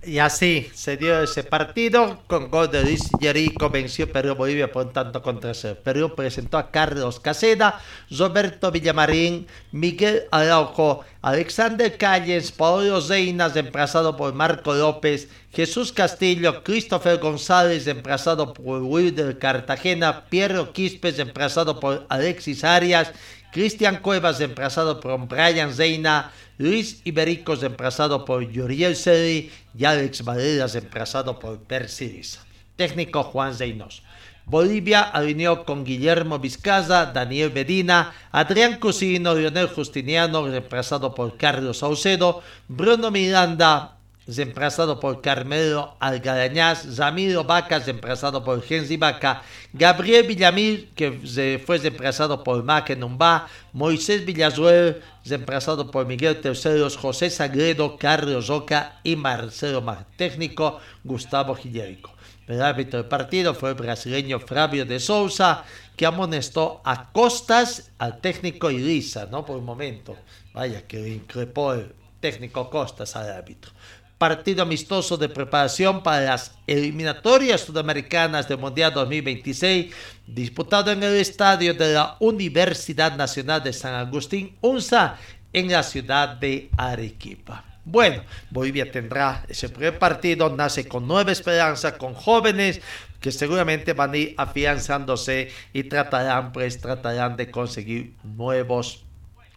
Y así se dio ese partido con gol de Luis Jerico, venció Perú Bolivia por tanto contra cero. Perú presentó a Carlos Caseda, Roberto Villamarín, Miguel Araujo, Alexander Calles, Paulo Reinas, emplazado por Marco López, Jesús Castillo, Christopher González, emplazado por Wilder Cartagena, Piero Quispes, emplazado por Alexis Arias, Cristian Cuevas, reemplazado por Brian Reina, Luis Iberico, reemplazado por Yuriel Seri y Alex Valera, reemplazado por Persilis. Técnico Juan Reynos. Bolivia alineó con Guillermo Vizcaza, Daniel Medina, Adrián Cusino, Leonel Justiniano, reemplazado por Carlos Saucedo, Bruno Miranda, reemplazado por Carmelo Algarañaz, Ramiro Vacas, reemplazado por Henry Vaca, Gabriel Villamil, que fue reemplazado por Maque Numba, Moisés Villazuel, reemplazado por Miguel Terceros, José Sagredo, Carlos Roca y Marcelo Mar. Técnico Gustavo Gillerico. El árbitro del partido fue el brasileño Flavio de Souza, que amonestó a Costas, al técnico Elisa, ¿no? Por un momento. Vaya, que le increpó el técnico Costas al árbitro partido amistoso de preparación para las eliminatorias sudamericanas del Mundial 2026, disputado en el estadio de la Universidad Nacional de San Agustín, UNSA, en la ciudad de Arequipa. Bueno, Bolivia tendrá ese primer partido, nace con nueva esperanza, con jóvenes que seguramente van a ir afianzándose y tratarán, pues, tratarán de conseguir nuevos,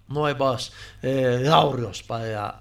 nuevos eh, para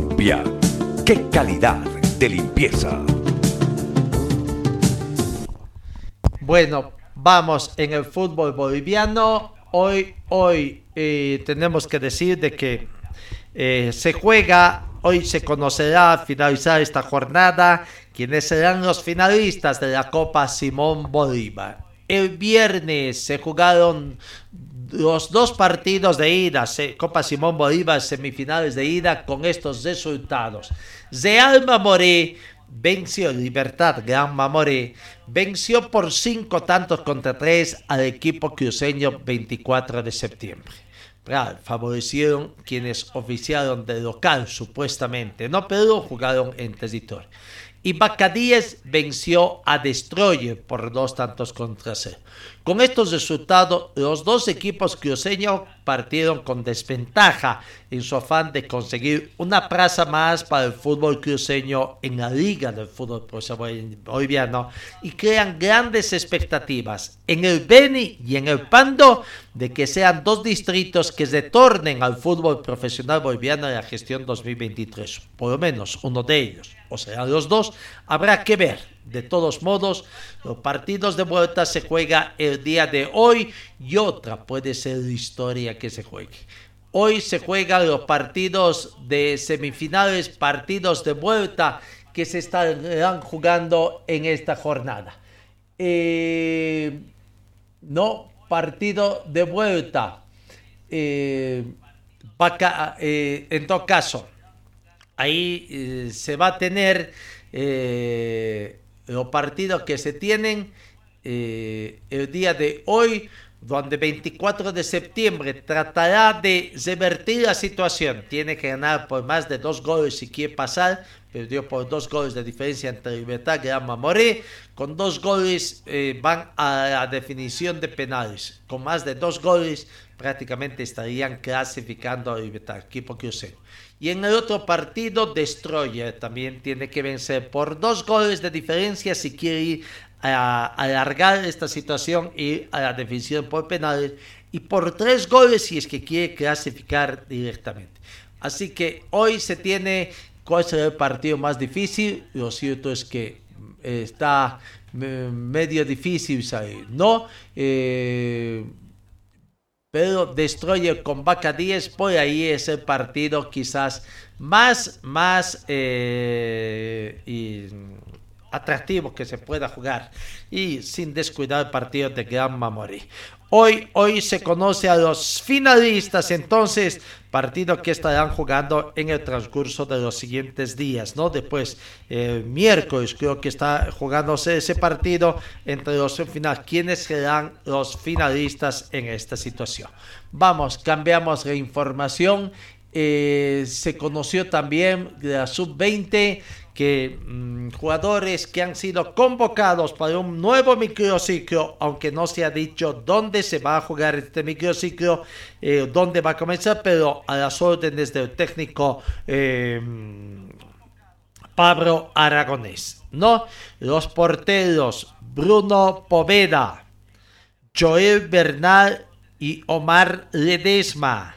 ¡Qué calidad de limpieza! Bueno, vamos en el fútbol boliviano. Hoy, hoy eh, tenemos que decir de que eh, se juega, hoy se conocerá al finalizar esta jornada quiénes serán los finalistas de la Copa Simón Bolívar. El viernes se jugaron los dos partidos de ida, Copa Simón Bolívar, semifinales de ida, con estos resultados. Real Mamoré venció Libertad Gran Mamoré, venció por cinco tantos contra tres al equipo cruceño 24 de septiembre. favorecieron quienes oficiaron de local, supuestamente, no, pero jugaron en territorio y Bacadíes venció a Destroyer por dos tantos contra cero. Con estos resultados, los dos equipos cruceños partieron con desventaja en su afán de conseguir una plaza más para el fútbol cruceño en la liga del fútbol boliviano y crean grandes expectativas en el Beni y en el Pando de que sean dos distritos que retornen al fútbol profesional boliviano en la gestión 2023, por lo menos uno de ellos o sea, los dos, habrá que ver. De todos modos, los partidos de vuelta se juega el día de hoy y otra puede ser la historia que se juegue. Hoy se juegan los partidos de semifinales, partidos de vuelta que se estarán jugando en esta jornada. Eh, no, partido de vuelta. Eh, eh, en todo caso, ahí se va a tener los partidos que se tienen eh, el día de hoy, donde 24 de septiembre tratará de revertir la situación. Tiene que ganar por más de dos goles si quiere pasar. Perdió por dos goles de diferencia entre Libertad y Gran Mamoré. Con dos goles van a la definición de penales. Con más de dos goles prácticamente estarían clasificando a Libertad, equipo crucero. Y en el otro partido, Destroyer también tiene que vencer por dos goles de diferencia si quiere ir a alargar esta situación y a la definición por penales y por tres goles si es que quiere clasificar directamente. Así que hoy se tiene cuál será el partido más difícil. Lo cierto es que eh, está medio difícil salir, ¿no? Eh, pero Destroyer con Vaca 10, por ahí es el partido quizás más, más eh, y atractivo que se pueda jugar y sin descuidar el partido de Gran Mamori. Hoy, hoy se conoce a los finalistas, entonces, partido que estarán jugando en el transcurso de los siguientes días, ¿no? Después, el miércoles creo que está jugándose ese partido entre los finales. ¿Quiénes serán los finalistas en esta situación? Vamos, cambiamos la información. Eh, se conoció también de la sub-20 que mm, jugadores que han sido convocados para un nuevo microciclo, aunque no se ha dicho dónde se va a jugar este microciclo, eh, dónde va a comenzar, pero a las órdenes del técnico eh, Pablo Aragonés. ¿no? Los porteros Bruno Poveda, Joel Bernal y Omar Ledesma.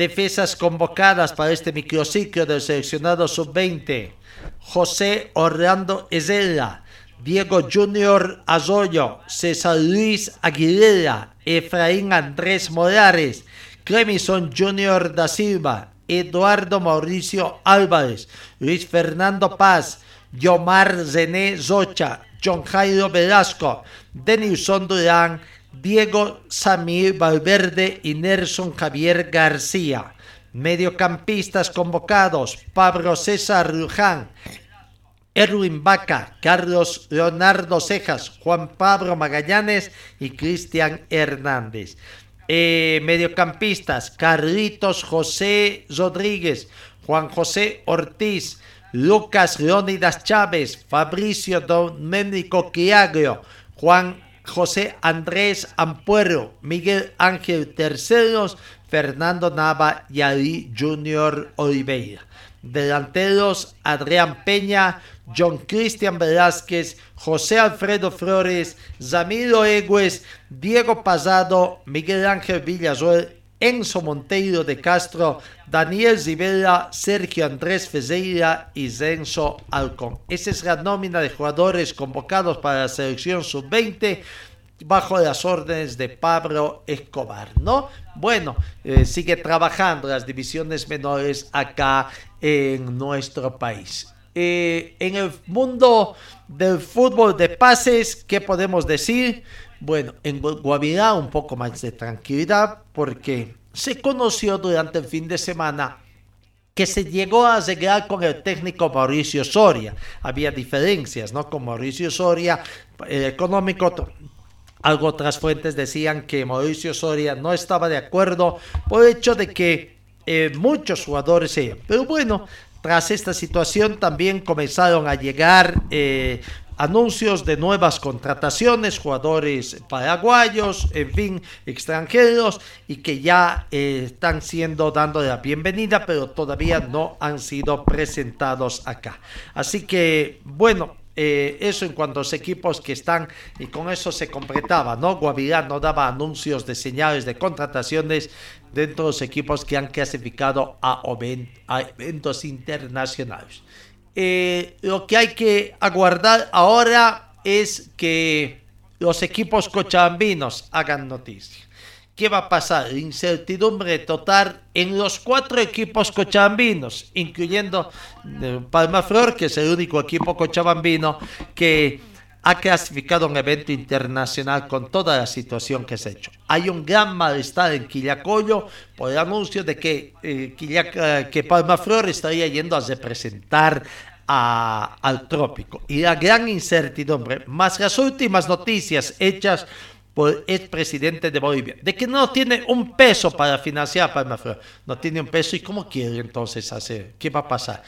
Defensas convocadas para este microciclo del seleccionado sub-20. José Orlando Ezela, Diego Junior Azoyo, César Luis Aguilera, Efraín Andrés Morales, Clemison Junior da Silva, Eduardo Mauricio Álvarez, Luis Fernando Paz, Yomar Zené Zocha, John Jairo Velasco, Denilson Durán, Diego Samir Valverde y Nelson Javier García. Mediocampistas convocados: Pablo César Luján, Erwin Vaca, Carlos Leonardo Cejas, Juan Pablo Magallanes y Cristian Hernández. Eh, mediocampistas: Carlitos José Rodríguez, Juan José Ortiz, Lucas Leónidas Chávez, Fabricio Domenico Quiagrio, Juan José Andrés Ampuero, Miguel Ángel Terceros, Fernando Nava y Ali Junior Oliveira. Delanteros Adrián Peña, John Cristian Velázquez, José Alfredo Flores, Zamiro Egues, Diego Pasado, Miguel Ángel Villasuel Enzo Monteiro de Castro, Daniel Zibela, Sergio Andrés Fezeira y Zenzo Alcón. Esa es la nómina de jugadores convocados para la selección sub-20 bajo las órdenes de Pablo Escobar, ¿no? Bueno, eh, sigue trabajando las divisiones menores acá en nuestro país. Eh, en el mundo del fútbol de pases, ¿qué podemos decir? Bueno, en Guavirá un poco más de tranquilidad porque se conoció durante el fin de semana que se llegó a arreglar con el técnico Mauricio Soria. Había diferencias, ¿no? Con Mauricio Soria, el económico algo otras fuentes decían que Mauricio Soria no estaba de acuerdo por el hecho de que eh, muchos jugadores Pero bueno, tras esta situación también comenzaron a llegar eh, anuncios de nuevas contrataciones, jugadores paraguayos, en fin, extranjeros, y que ya eh, están siendo dando la bienvenida, pero todavía no han sido presentados acá. Así que, bueno, eh, eso en cuanto a los equipos que están, y con eso se completaba, ¿no? Guavirá no daba anuncios de señales de contrataciones dentro de los equipos que han clasificado a, eventos internacionales. Eh, lo que hay que aguardar ahora es que los equipos cochabambinos hagan noticia. ¿Qué va a pasar? Incertidumbre total en los cuatro equipos cochabambinos, incluyendo eh, Palma Flor, que es el único equipo cochabambino que ha clasificado un evento internacional con toda la situación que se ha hecho. Hay un gran malestar en Quillacoyo por el anuncio de que, eh, eh, que Palma Flor estaría yendo a representar al trópico. Y la gran incertidumbre, más las últimas noticias hechas por el presidente de Bolivia, de que no tiene un peso para financiar Palma Flor. No tiene un peso y cómo quiere entonces hacer, ¿qué va a pasar?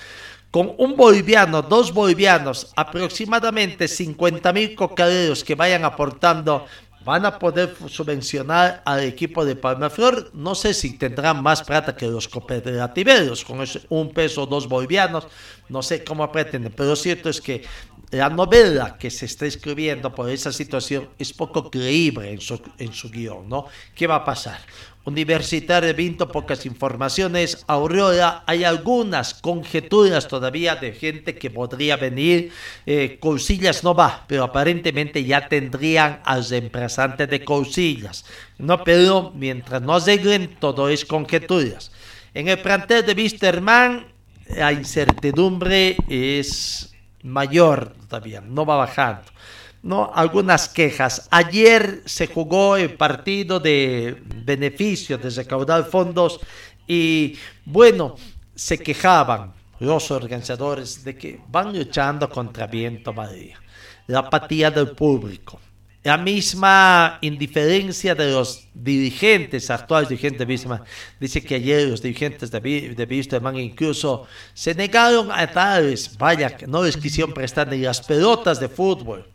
Con un boliviano, dos bolivianos, aproximadamente 50 mil cocaderos que vayan aportando van a poder subvencionar al equipo de Palmaflor. No sé si tendrán más plata que los cooperativeros, con un peso, dos bolivianos. No sé cómo pretenden, pero lo cierto es que la novela que se está escribiendo por esa situación es poco creíble en su, en su guion, ¿no? ¿Qué va a pasar? Universitario Vinto, pocas informaciones. Aurora, hay algunas conjeturas todavía de gente que podría venir. Eh, Cousillas no va, pero aparentemente ya tendrían al reemplazante de Cousillas. No, pero mientras no arreglen, todo es conjeturas. En el plantel de Wisterman, la incertidumbre es mayor todavía, no va bajando. ¿no? Algunas quejas. Ayer se jugó el partido de beneficio de recaudar fondos y bueno, se quejaban los organizadores de que van luchando contra viento María. La apatía del público. La misma indiferencia de los dirigentes, actuales dirigentes de dice que ayer los dirigentes de, de incluso se negaron a darles, vaya, no les quisieron prestar ni las pelotas de fútbol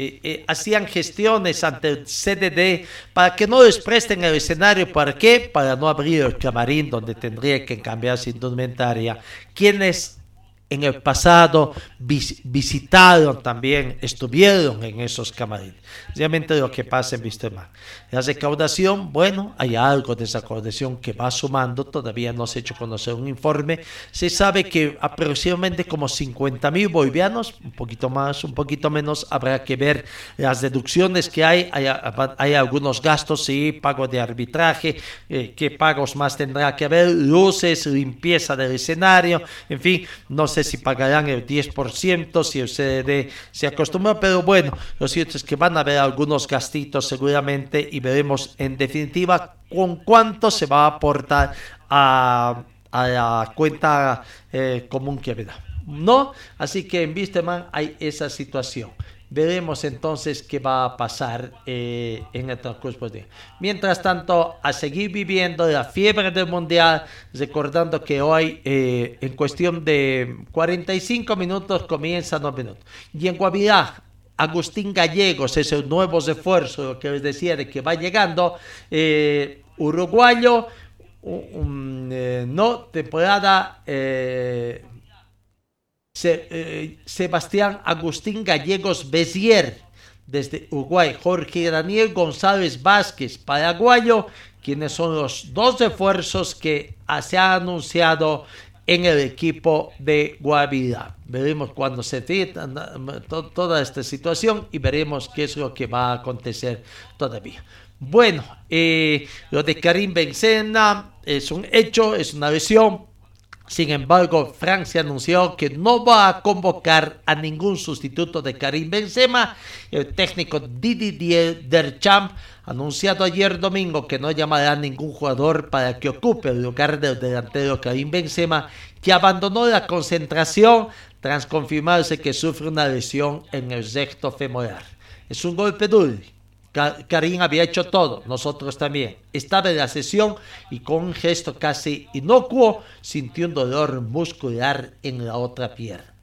eh, eh, hacían gestiones ante el CDD para que no les presten el escenario. ¿Para qué? Para no abrir el camarín donde tendría que cambiar su indumentaria. Quienes en el pasado visitaron también, estuvieron en esos camarines. Realmente lo que pasa en Vistemar. La recaudación, bueno, hay algo de recaudación que va sumando, todavía no se ha hecho conocer un informe. Se sabe que aproximadamente como 50 mil bolivianos, un poquito más, un poquito menos, habrá que ver las deducciones que hay. Hay, algunos gastos, sí, pago de arbitraje, eh, qué pagos más tendrá que haber, luces, limpieza del escenario, en fin, no sé si pagarán el 10%, si el CDD se acostumbra, pero bueno, lo cierto es que van a haber algunos gastitos seguramente veremos en definitiva con cuánto se va a aportar a, la cuenta eh, común que habrá. ¿No? Así que en Visteman hay esa situación. Veremos entonces qué va a pasar eh, en el transcurso de Mientras tanto, a seguir viviendo la fiebre del mundial, recordando que hoy, eh, en cuestión de 45 minutos, comienza 9 minutos. Y en Guavirá, Agustín Gallegos es el nuevo refuerzo que les decía de que va llegando, eh, uruguayo, no temporada eh, Sebastián Agustín Gallegos Bezier, desde Uruguay, Jorge Daniel González Vázquez, paraguayo, quienes son los dos refuerzos que se han anunciado en el equipo de Guavirá. Veremos cuando se trata toda esta situación y veremos qué es lo que va a acontecer todavía. Bueno, eh, lo de Karim Benzema es un hecho, es una lesión, sin embargo, Francia anunció que no va a convocar a ningún sustituto de Karim Benzema. El técnico Didier Deschamps anunciado ayer domingo que no llamará a ningún jugador para que ocupe el lugar del delantero Karim Benzema, que abandonó la concentración tras confirmarse que sufre una lesión en el recto femoral. Es un golpe duro Karim había hecho todo, nosotros también. Estaba en la sesión y con un gesto casi inocuo sintió un dolor muscular en la otra pierna.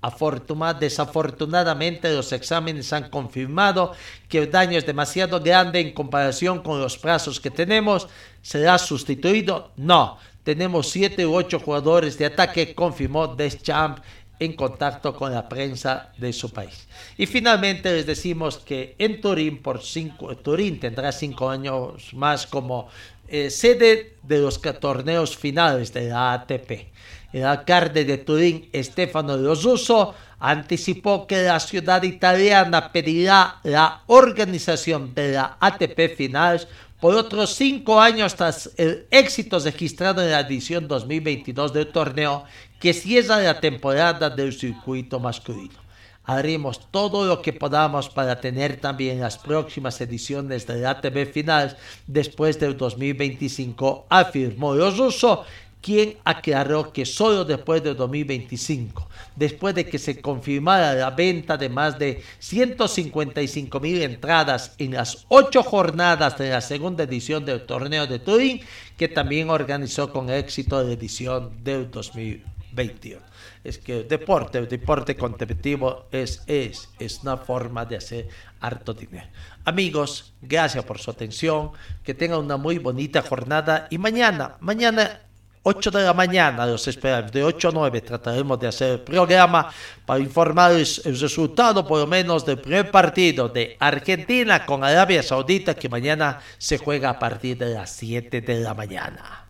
Desafortunadamente los exámenes han confirmado que el daño es demasiado grande en comparación con los brazos que tenemos. ¿Será sustituido? No. Tenemos siete u ocho jugadores de ataque, confirmó Deschamps en contacto con la prensa de su país. Y finalmente les decimos que en Turín, por cinco, Turín tendrá cinco años más como eh, sede de los torneos finales de la ATP. El alcalde de Turín, Stefano Rosuso, anticipó que la ciudad italiana pedirá la organización de la ATP Finales por otros cinco años tras el éxito registrado en la edición 2022 del torneo que cierra la temporada del circuito masculino. Haremos todo lo que podamos para tener también las próximas ediciones de la ATV Finales después del 2025, afirmó los ruso quien aclaró que solo después de 2025, después de que se confirmara la venta de más de 155 mil entradas en las ocho jornadas de la segunda edición del torneo de Turín, que también organizó con éxito la edición del 2021. Es que el deporte, el deporte competitivo es, es, es una forma de hacer harto dinero. Amigos, gracias por su atención, que tengan una muy bonita jornada y mañana, mañana 8 de la mañana los esperamos, de 8 a 9 trataremos de hacer el programa para informarles el resultado por lo menos del primer partido de Argentina con Arabia Saudita que mañana se juega a partir de las 7 de la mañana.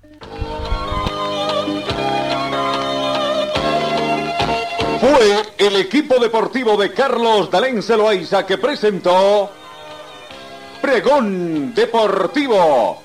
Fue el equipo deportivo de Carlos Dalén Celoaiza que presentó Pregón Deportivo